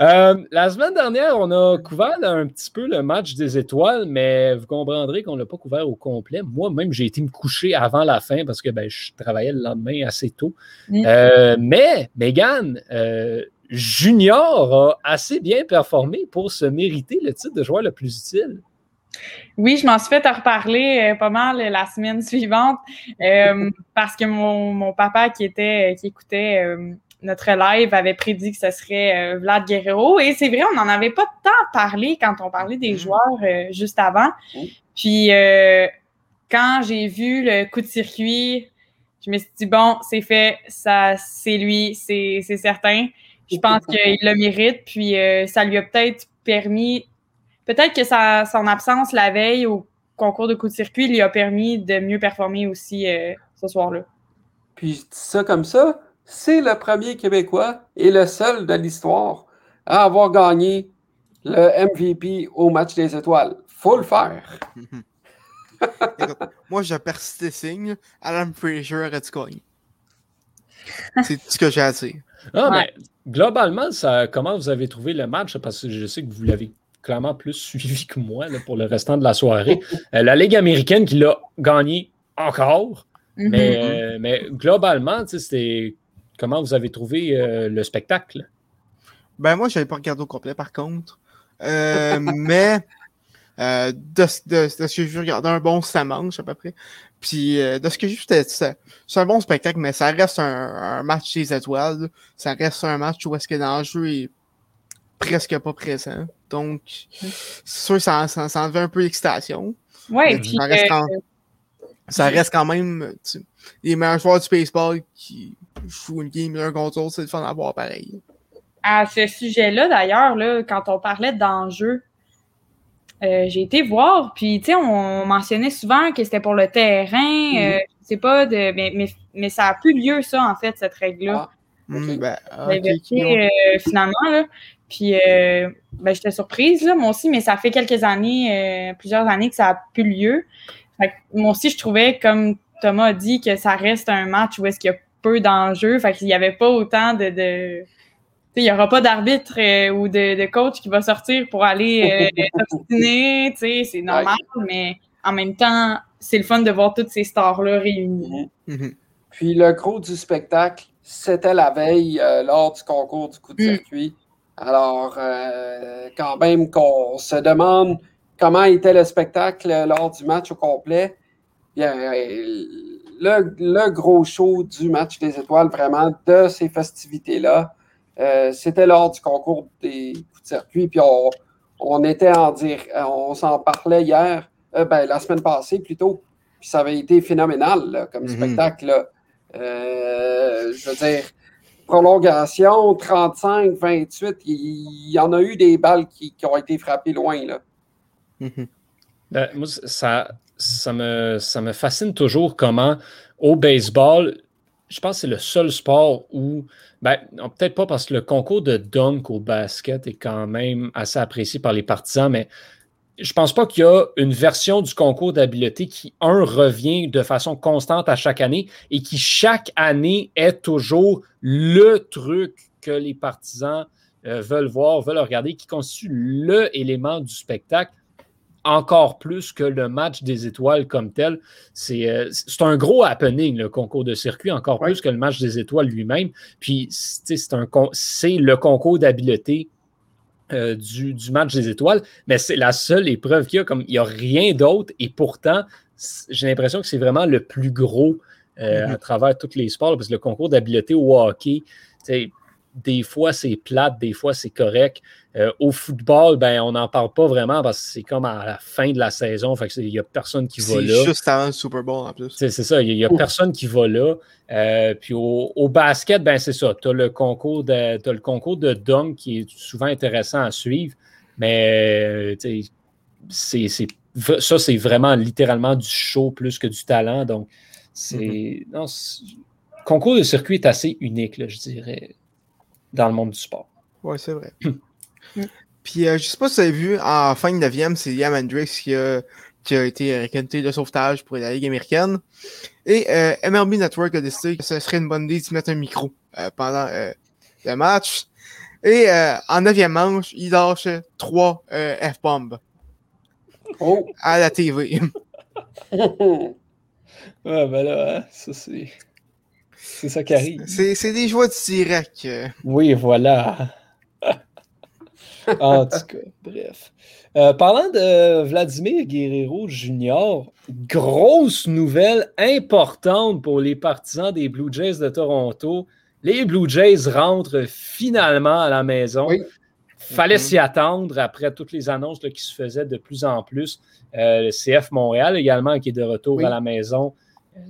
Euh, la semaine dernière, on a couvert un petit peu le match des étoiles, mais vous comprendrez qu'on ne l'a pas couvert au complet. Moi-même, j'ai été me coucher avant la fin parce que ben, je travaillais le lendemain assez tôt. Mm. Euh, mais Megan euh, Junior a assez bien performé pour se mériter le titre de joueur le plus utile. Oui, je m'en suis fait à reparler euh, pas mal la semaine suivante euh, parce que mon, mon papa qui était qui écoutait euh, notre live avait prédit que ce serait euh, Vlad Guerrero. Et c'est vrai, on n'en avait pas tant parlé quand on parlait des joueurs euh, juste avant. Puis euh, quand j'ai vu le coup de circuit, je me suis dit bon, c'est fait, ça c'est lui, c'est c'est certain. Je pense qu'il le mérite. Puis euh, ça lui a peut-être permis peut-être que sa, son absence la veille au concours de coup de circuit lui a permis de mieux performer aussi euh, ce soir-là. Puis je dis ça comme ça, c'est le premier Québécois et le seul de l'histoire à avoir gagné le MVP au match des étoiles. Faut le faire. Écoute, moi, je persiste et signe. Alan Frazier aurait dû gagner. C'est tout ce que j'ai à dire. Ah, Ouais. mais globalement, ça, comment vous avez trouvé le match? Parce que je sais que vous l'avez clairement plus suivi que moi là, pour le restant de la soirée. Euh, la Ligue américaine qui l'a gagné encore. Mhm. Mais, euh, mais globalement, c'était comment vous avez trouvé euh, le spectacle? Ben, moi, je n'avais pas regardé au complet, par contre. Euh, mais euh, de, de- de ce que j'ai vu, regarder un bon ça manche à peu près. Puis euh, de ce que j'ai vu, c'était- c'est c'est un bon spectacle, mais ça reste un, un match des étoiles. Ça reste un match où est-ce que l'enjeu est presque pas présent. Donc, c'est sûr que ça, ça, ça enlevait un peu l'excitation. Mais puis ça, reste euh, quand, ça reste quand même tu les meilleurs joueurs du baseball qui jouent une game l'un contre l'autre, c'est le fun à voir pareil. à ce sujet-là, d'ailleurs, là, quand on parlait d'enjeux, euh, j'ai été voir, puis tu sais, on mentionnait souvent que c'était pour le terrain, euh, je sais pas, de, mais, mais, mais ça a plus lieu, ça, en fait, cette règle-là. Ok. ben, vérité, ok, euh, finalement, là. Puis, euh, ben, j'étais surprise, là, moi aussi, mais ça fait quelques années, euh, plusieurs années que ça a plus lieu. Fait que moi aussi, je trouvais, comme Thomas a dit, que ça reste un match où est-ce qu'il y a peu d'enjeux. Fait qu'il n'y avait pas autant de. de... Tu sais, Il n'y aura pas d'arbitre euh, ou de, de coach qui va sortir pour aller euh, s'obstiner. tu sais, C'est normal, mais en même temps, c'est le fun de voir toutes ces stars-là réunies. Mhm. Puis le gros du spectacle, c'était la veille euh, lors du concours du coup de Mm. Alors, euh, quand même qu'on se demande comment était le spectacle lors du match au complet. Bien, euh, le, le gros show du match des étoiles, vraiment, de ces festivités-là, euh, c'était lors du concours des coups de circuit. Puis on, on était en dire, on s'en parlait hier, euh, ben, la semaine passée plutôt. Puis ça avait été phénoménal là, comme Mhm. spectacle. là. Euh, je veux dire, prolongation, 35, 28, il, y en a eu des balles qui, ont été frappées loin. Là. Mhm. Euh, moi, ça, me, ça me fascine toujours comment, au baseball, je pense que c'est le seul sport où, ben, peut-être pas parce que le concours de dunk au basket est quand même assez apprécié par les partisans, mais je pense pas qu'il y a une version du concours d'habileté qui, un, revient de façon constante à chaque année et qui, chaque année, est toujours le truc que les partisans euh, veulent voir, veulent regarder, qui constitue le élément du spectacle encore plus que le match des étoiles comme tel. C'est euh, un gros happening, le concours de circuit, encore Ouais. plus que le match des étoiles lui-même. Puis, c'est le concours d'habileté euh, du, du match des étoiles, mais c'est la seule épreuve qu'il y a, comme il n'y a rien d'autre, et pourtant, j'ai l'impression que c'est vraiment le plus gros euh, Mhm. à travers tous les sports, parce que le concours d'habileté au hockey, des fois c'est plate, des fois c'est correct. Euh, au football, ben, on n'en parle pas vraiment parce que c'est comme à la fin de la saison, fait c'est- il n'y a personne qui va C'est là. juste avant le Super Bowl en plus. C'est c'est ça, il n'y a, personne qui va là. Euh, puis au, au basket, ben c'est ça. Tu as le concours de t'as le concours de dunk qui est souvent intéressant à suivre, mais euh, c'est c'est ça, c'est vraiment littéralement du show plus que du talent. Donc, c'est. Mm-hmm. concours de circuit est assez unique, je dirais, dans le monde du sport. Oui, c'est vrai. Puis, euh, je sais pas si vous avez vu, en fin de 9e, c'est Liam Hendricks qui a, qui a été recruté de sauvetage pour la Ligue américaine. Et euh, MLB Network a décidé que ce serait une bonne idée de mettre un micro euh, pendant le match. Et en 9e manche, il lâche 3 F-bombs. Oh. À la TV. ouais, ben là, hein, ça c'est. C'est ça qui arrive. C'est des joies du direct. Oui, voilà. en tout cas, bref. Euh, parlant de Vladimir Guerrero Jr., grosse nouvelle importante pour les partisans des Blue Jays de Toronto. Les Blue Jays rentrent finalement à la maison. Oui. Fallait mm-hmm. s'y attendre après toutes les annonces qui se faisaient de plus en plus. Euh, le CF Montréal également qui est de retour à la maison,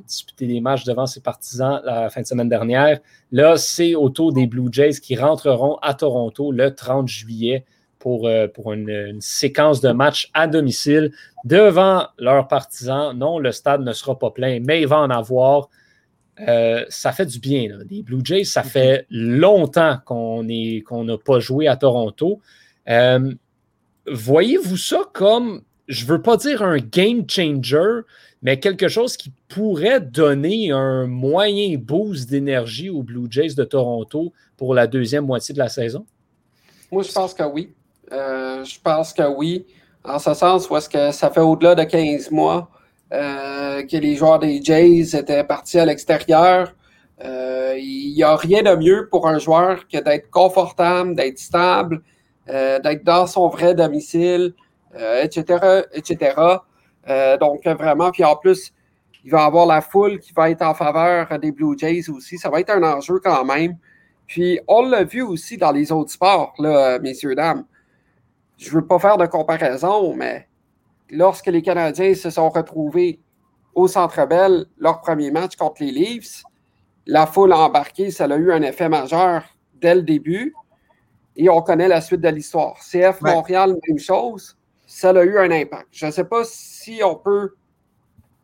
disputer des matchs devant ses partisans la fin de semaine dernière. Là, c'est au tour des Blue Jays qui rentreront à Toronto le 30 juillet pour, euh, pour une, séquence de matchs à domicile devant leurs partisans. Non, le stade ne sera pas plein, mais il va en avoir. Euh, ça fait du bien. Là. Les Blue Jays, ça fait longtemps qu'on n'a pas joué à Toronto. Euh, voyez-vous ça comme, je ne veux pas dire un game changer, mais quelque chose qui pourrait donner un moyen boost d'énergie aux Blue Jays de Toronto pour la deuxième moitié de la saison? Moi, je pense que oui. Euh, je pense que oui. En ce sens, où est-ce que ça fait au-delà de 15 mois euh, que les joueurs des Jays étaient partis à l'extérieur. Euh, il n'y a rien de mieux pour un joueur que d'être confortable, d'être stable, d'être dans son vrai domicile, etc., etc. donc vraiment, puis en plus, il va avoir la foule qui va être en faveur des Blue Jays aussi. Ça va être un enjeu quand même. Puis on l'a vu aussi dans les autres sports, là, messieurs, dames je ne veux pas faire de comparaison, mais lorsque les Canadiens se sont retrouvés au Centre Bell, leur premier match contre les Leafs, la foule embarquée, ça a eu un effet majeur dès le début. Et on connaît la suite de l'histoire. CF Montréal, même chose, ça a eu un impact. Je ne sais pas si on peut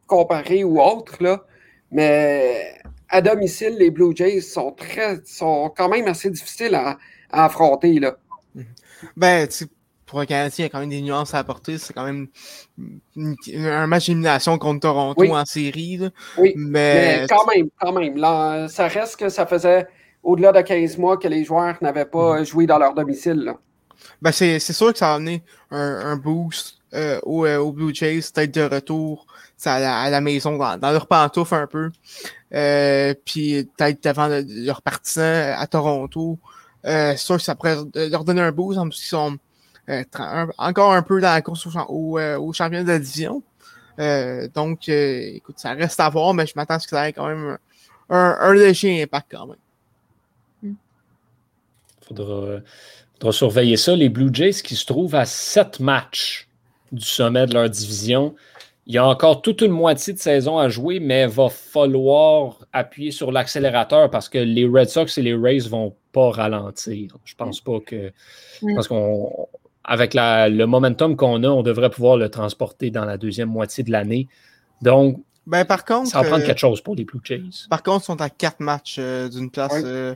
comparer ou autre, là, mais à domicile, les Blue Jays sont, très, sont quand même assez difficiles à, affronter. Là. Ben, pour un Canadien, il y a quand même des nuances à apporter. C'est quand même un match d'élimination contre Toronto en série. Oui, mais... quand même, quand même. ça reste que ça faisait au-delà de 15 mois que les joueurs n'avaient pas mm. joué dans leur domicile. Ben c'est sûr que ça a amené un, boost euh, euh, au, Blue Jays, peut-être de retour à la, maison, dans, leur pantoufle un peu. Euh, puis peut-être devant leur partisans à Toronto. c'est sûr que ça pourrait leur donner un boost, plus qu'ils sont encore un peu dans la course au, au, championnat de la division. Donc, écoute, ça reste à voir, mais je m'attends à ce que ça ait quand même un, un léger impact quand même. Faudra, faudra, surveiller ça. Les Blue Jays qui se trouvent à sept matchs du sommet de leur division. Il y a encore toute une moitié de saison à jouer, mais il va falloir appuyer sur l'accélérateur parce que les Red Sox et les Rays vont pas ralentir. Je pense pas que. Parce qu'on avec le momentum qu'on a, on devrait pouvoir le transporter dans la deuxième moitié de l'année. Donc, ben, par contre, ça va prendre euh, quelque chose pour les Blue Jays. Par contre, ils sont à quatre matchs euh, d'une place euh,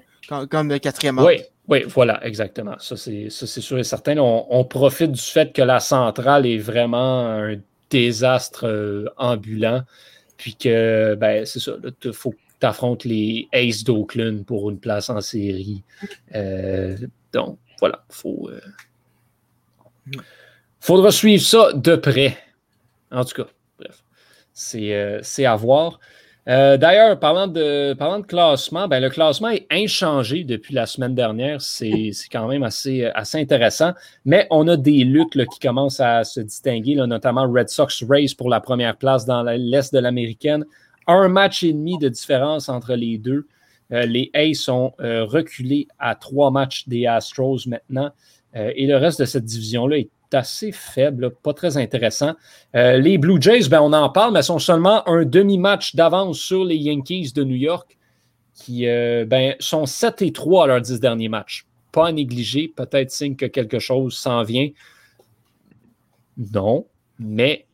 comme, le quatrième match. Oui, oui, voilà, exactement. Ça, c'est sûr et certain. On, profite du fait que la centrale est vraiment un désastre ambulant. Puis que, ben, c'est ça, il faut que tu affrontes les Aces d'Oakland pour une place en série. donc, voilà, il faut Faudra suivre ça de près. En tout cas, bref, c'est euh, à voir. Euh, d'ailleurs, parlant de, parlant de classement, ben, le classement est inchangé depuis la semaine dernière. C'est quand même assez, assez intéressant. Mais on a des luttes qui commencent à se distinguer, notamment Red Sox Race pour la première place dans l'Est de l'Américaine. Un match et demi de différence entre les deux. Euh, les A's sont reculés à trois matchs des Astros maintenant. Euh, et le reste de cette division-là est assez faible, pas très intéressant. Euh, les Blue Jays, ben, on en parle, mais sont seulement un demi-match d'avance sur les Yankees de New York, qui euh, ben, sont 7 et 3 à leurs 10 derniers matchs. Pas à négliger, peut-être signe que quelque chose s'en vient. Non, mais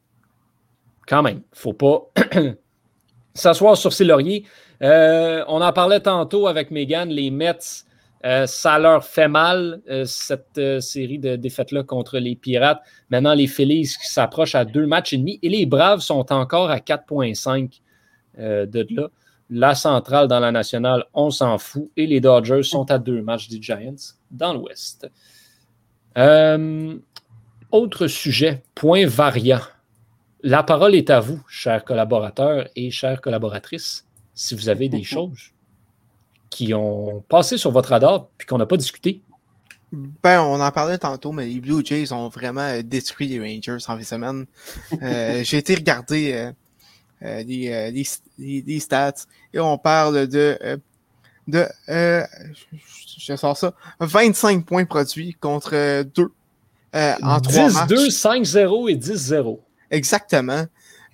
quand même, il ne faut pas s'asseoir sur ses lauriers. Euh, on en parlait tantôt avec Megan, les Mets, euh, ça leur fait mal, euh, cette série de défaites-là contre les Pirates. Maintenant, les Phillies qui s'approchent à deux matchs et demi et les Braves sont encore à 4,5 de là. La centrale dans la nationale, on s'en fout. Et les Dodgers sont à deux matchs des Giants dans l'Ouest. autre sujet, point variant. La parole est à vous, chers collaborateurs et chères collaboratrices, si vous avez des choses qui ont passé sur votre radar puis qu'on n'a pas discuté? Ben, on en parlait tantôt, mais les Blue Jays ont vraiment détruit les Rangers en fin de semaine. Euh, j'ai été regarder euh, euh, les, stats et on parle de, de je sors ça, 25 points produits contre 2 en 3 matchs. 10-2, 5-0 et 10-0. Exactement.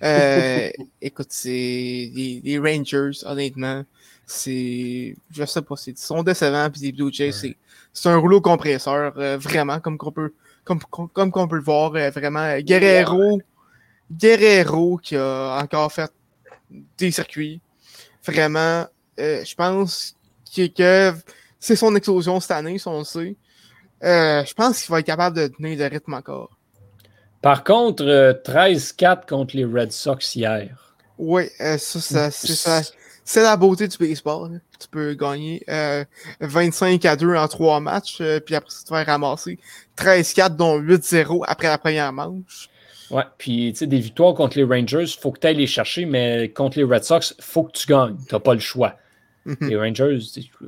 Euh, écoute, c'est les, Rangers, honnêtement, c'est, je sais pas, ils sont décevants, puis les Blue Jays, c'est un rouleau compresseur, euh, vraiment, comme qu'on peut, comme, comme qu'on peut le voir, euh, vraiment, Guerrero, Guerrero qui a encore fait des circuits, vraiment, je pense que, que c'est son explosion cette année, si on le sait. je pense qu'il va être capable de tenir le rythme encore. Par contre, 13-4 euh, contre les Red Sox hier. Oui, euh, ça, c'est ça. C'est la beauté du baseball. Tu peux gagner 25 euh, à 2 en 3 matchs, puis après ça, te faire ramasser 13-4, dont 8-0 après la première manche. Ouais, puis tu sais, des victoires contre les Rangers, il faut que tu ailles les chercher, mais contre les Red Sox, il faut que tu gagnes. Tu n'as pas le choix. Mhm. Les Rangers,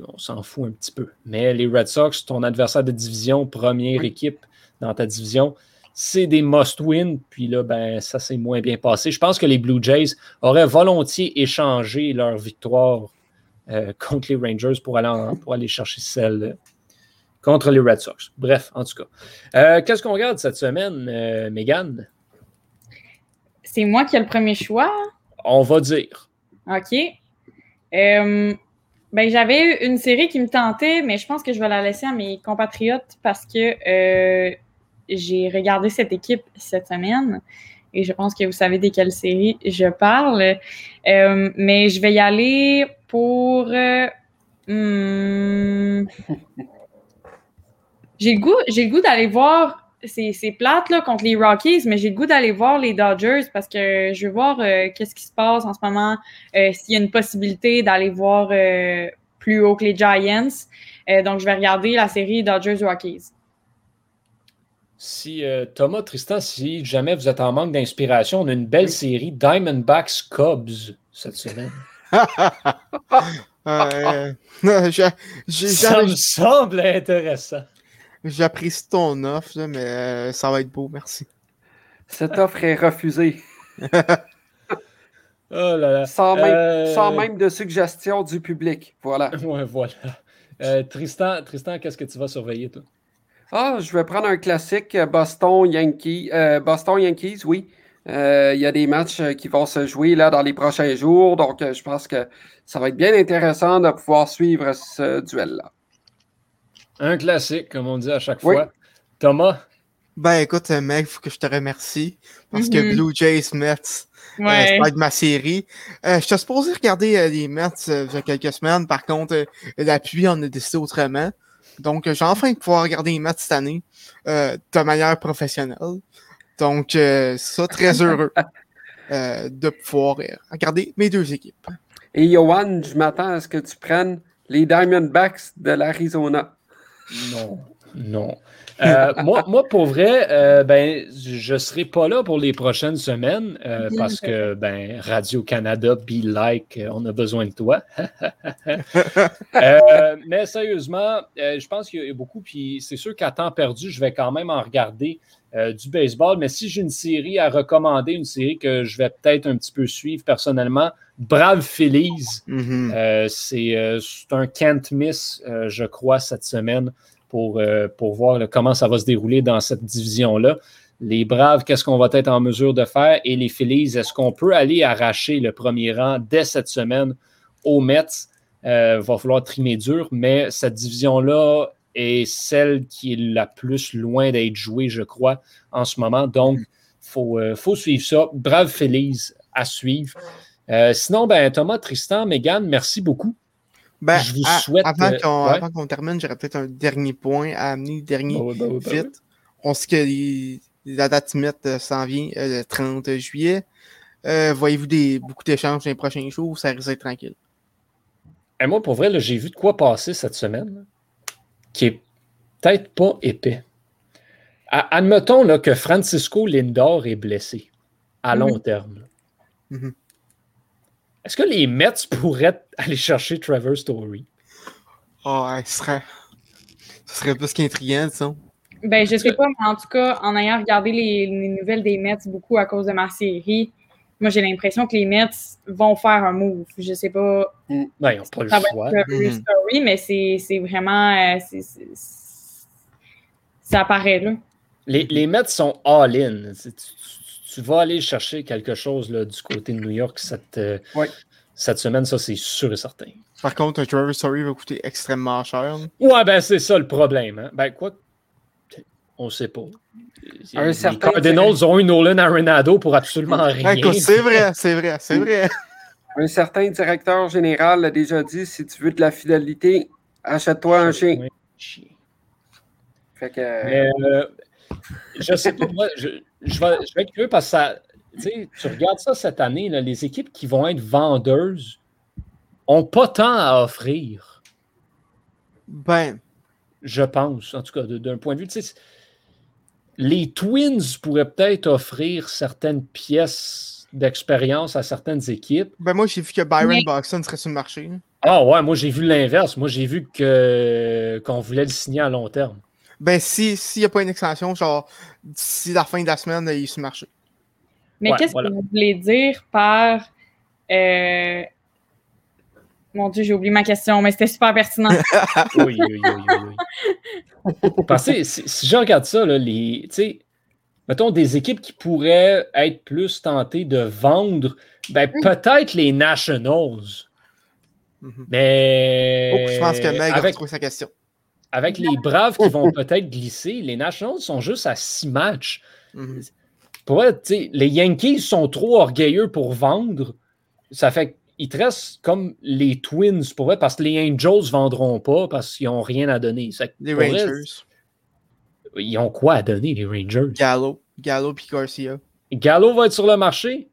on s'en fout un petit peu. Mais les Red Sox, ton adversaire de division, première équipe dans ta division, c'est des must-win. Puis là, ben, ça s'est moins bien passé. Je pense que les Blue Jays auraient volontiers échangé leur victoire euh, contre les Rangers pour aller, pour aller chercher celle euh, contre les Red Sox. Bref, en tout cas. Euh, qu'est-ce qu'on regarde cette semaine, Megan? C'est moi qui ai le premier choix? On va dire. OK. ben, j'avais une série qui me tentait, mais je pense que je vais la laisser à mes compatriotes parce que j'ai regardé cette équipe cette semaine et je pense que vous savez de quelle série je parle. Euh, mais je vais y aller pour. Euh, hmm, j'ai le goût, j'ai le goût d'aller voir. C'est plate là, contre les Rockies, mais j'ai le goût d'aller voir les Dodgers parce que je veux voir euh, qu'est-ce qui se passe en ce moment, s'il y a une possibilité d'aller voir plus haut que les Giants. donc, je vais regarder la série Dodgers-Rockies. Si euh, Thomas, Tristan, si jamais vous êtes en manque d'inspiration, on a une belle série Diamondbacks Cubs cette semaine. euh, ça me semble intéressant. J'apprécie ton offre, mais euh, ça va être beau, merci. Cette offre est refusée. oh là là. Sans, même, euh, sans même de suggestion du public. Voilà. Ouais, voilà. Tristan, Tristan qu'est-ce que tu vas surveiller, toi? Ah, je vais prendre un classique euh, Boston Yankees. Euh, Boston Yankees, oui. Euh, il y a des matchs qui vont se jouer là dans les prochains jours, donc je pense que ça va être bien intéressant de pouvoir suivre ce duel-là. Un classique, comme on dit à chaque fois. Thomas? Ben écoute, mec, il faut que je te remercie parce que mm-hmm. Blue Jays Mets, ouais. ça va être ma série. je t'ai supposé regarder les Mets il y a quelques semaines. Par contre, la pluie, on a décidé autrement. Donc, j'ai enfin pouvoir regarder les matchs cette année euh, de manière professionnelle. Donc, euh, ça, très heureux euh, de pouvoir regarder mes deux équipes. Et Johan, je m'attends à ce que tu prennes les Diamondbacks de l'Arizona. Non, non. Euh, moi, moi, pour vrai, euh, ben, je ne serai pas là pour les prochaines semaines euh, parce que ben, Radio-Canada, be like, on a besoin de toi. mais sérieusement, je pense qu'il y a beaucoup, puis c'est sûr qu'à temps perdu, je vais quand même en regarder du baseball. Mais si j'ai une série à recommander, une série que je vais peut-être un petit peu suivre personnellement, Brave Phillies, mm-hmm. c'est un can't miss, je crois, cette semaine pour, euh, pour voir comment ça va se dérouler dans cette division-là. Les Braves, qu'est-ce qu'on va être en mesure de faire? Et les Phillies, est-ce qu'on peut aller arracher le premier rang dès cette semaine aux Mets? Il euh, va falloir trimer dur, mais cette division-là est celle qui est la plus loin d'être jouée, je crois, en ce moment. Donc, faut, euh, faut suivre ça. Brave Félix à suivre. Euh, sinon, ben, Thomas, Tristan, Megan, merci beaucoup. Ben, Je vous à- souhaite, Avant euh, qu'on ouais. avant qu'on termine, j'aurais peut-être un dernier point à amener, dernier ben oui, ben oui. vite. On sait que les- la date limite euh, s'en vient euh, le 30 juillet. Euh, Voyez-vous beaucoup d'échanges dans les prochains jours ou ça risque d'être tranquille? Et moi, pour vrai, j'ai vu de quoi passer cette semaine là, qui est peut-être pas épais. Admettons là, que Francisco Lindor est blessé à long Mhm. terme. là. Mhm. Est-ce que les Mets pourraient aller chercher Trevor Story? Ah, ouais, ce serait, ce serait plus qu'intriguant, disons. Ben, je sais pas, mais en tout cas, en ayant regardé les, les nouvelles des Mets beaucoup à cause de ma série, moi, j'ai l'impression que les Mets vont faire un move. Je sais pas Ben, ils n'ont pas le ça va choix. être Trevor Mhm. Story, mais c'est c'est vraiment... euh, c'est- c'est- c'est- ça apparaît, là. Les, les Mets sont all-in. Tu, tu- tu vas aller chercher quelque chose là, du côté de New York cette, euh, Ouais. cette semaine, ça c'est sûr et certain. Par contre, un Trevor Story va coûter extrêmement cher. Ouais, ben c'est ça le problème. hein. Ben quoi, on sait pas. Un les certain Cardinals ont eu Nolan Arenado pour absolument rien. Écoute, c'est vrai, c'est vrai, c'est vrai. Un certain directeur général l'a déjà dit si tu veux de la fidélité, achète-toi un chien. Fait que, euh, Mais, euh, je sais pas, moi, je, je vais, je vais être curieux parce que ça, tu sais, tu regardes ça cette année, là, les équipes qui vont être vendeuses n'ont pas tant à offrir, Ben, je pense, en tout cas, d'un point de vue. tu sais, les Twins pourraient peut-être offrir certaines pièces d'expérience à certaines équipes. ben moi, j'ai vu que Byron Mais- Buxton serait sur le marché. Ah ouais, moi j'ai vu l'inverse. Moi j'ai vu que qu'on voulait le signer à long terme. Ben, si- s'il n'y a pas une extension, genre, d'ici la fin de la semaine, il est sur le marché. Mais Ouais, qu'est-ce voilà. que vous voulez dire par... euh, Mon Dieu, j'ai oublié ma question, mais c'était super pertinent. Oui, oui, oui, oui, oui. Parce que si, si je regarde ça, là, les, tu sais, mettons des équipes qui pourraient être plus tentées de vendre, ben, peut-être les Nationals. Mhm. Mais Oh, je pense que Meg a avec, trouvé sa question. Avec les Braves qui vont peut-être glisser, les Nationals sont juste à six matchs. Mhm. Pour sais, les Yankees sont trop orgueilleux pour vendre. Ça fait qu'ils te restent comme les Twins, pour vrai, parce que les Angels ne vendront pas parce qu'ils n'ont rien à donner. Les vrai, Rangers. ils ont quoi à donner, les Rangers? Gallo. Gallo puis Garcia. Gallo va être sur le marché?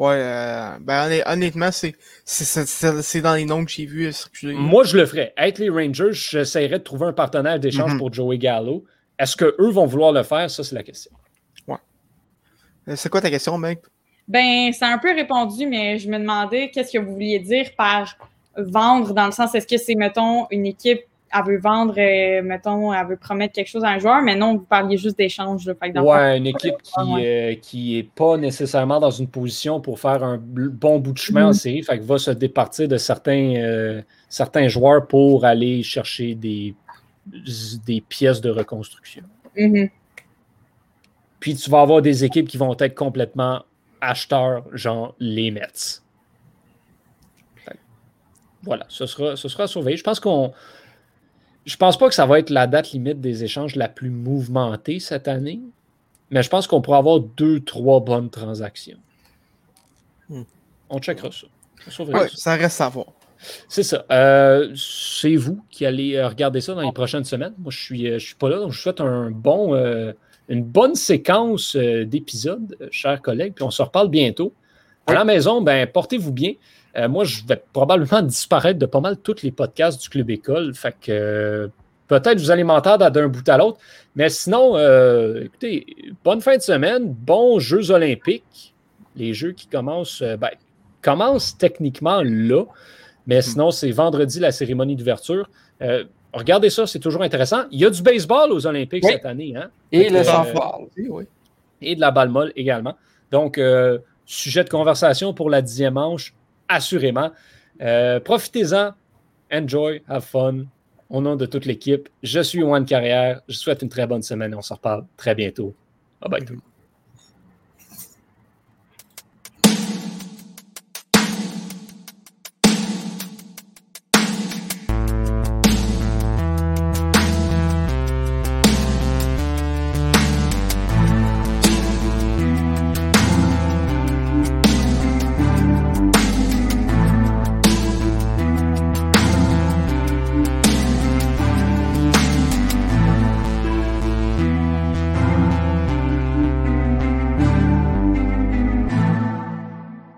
Ouais, euh, ben honn- honnêtement, c'est c'est- c'est- c'est dans les noms que j'ai vus euh, circuler. Moi, je le ferais. Être les Rangers, j'essaierais de trouver un partenaire d'échange Mhm. pour Joey Gallo. Est-ce qu'eux vont vouloir le faire? Ça, c'est la question. Euh, C'est quoi ta question, Meg? Ben, c'est un peu répondu, mais je me demandais qu'est-ce que vous vouliez dire par vendre, dans le sens, est-ce que c'est, mettons, une équipe, elle veut vendre, euh, mettons, elle veut promettre quelque chose à un joueur, mais non, vous parliez juste d'échange. le Ouais, une équipe qui Ouais. euh, qui est pas nécessairement dans une position pour faire un bon bout de chemin en Mhm. série, fait que va se départir de certains, euh, certains joueurs pour aller chercher des, des pièces de reconstruction. mhm. Puis tu vas avoir des équipes qui vont être complètement acheteurs, genre les Mets. Voilà, ce sera, ce sera à surveiller. Je pense qu'on. Je pense pas que ça va être la date limite des échanges la plus mouvementée cette année, mais je pense qu'on pourra avoir deux, trois bonnes transactions. Hmm. On checkera ça. On surveillera Ouais, ça. ça reste à voir. C'est ça. Euh, c'est vous qui allez euh, regarder ça dans les prochaines semaines. Moi, je suis, euh, je suis pas là, donc je vous souhaite un bon, euh, une bonne séquence d'épisodes, chers collègues, puis on se reparle bientôt. À la maison, ben, portez-vous bien. Euh, moi, je vais probablement disparaître de pas mal tous les podcasts du Club École. Fait que euh, peut-être vous allez m'entendre d'un bout à l'autre. Mais sinon, euh, écoutez, bonne fin de semaine, bons Jeux olympiques. Les Jeux qui commencent, ben, commencent techniquement là. Mais sinon, c'est vendredi la cérémonie d'ouverture. Regardez ça, c'est toujours intéressant. Il y a du baseball aux Olympiques Oui. cette année, hein? Et le softball. Oui, oui. et de la balle molle également. Donc, sujet de conversation pour la dixième manche, assurément. Euh, Profitez-en, enjoy, have fun. Au nom de toute l'équipe, je suis Juan Carrière. Je souhaite une très bonne semaine. On se reparle très bientôt. Bye bye. tout le monde.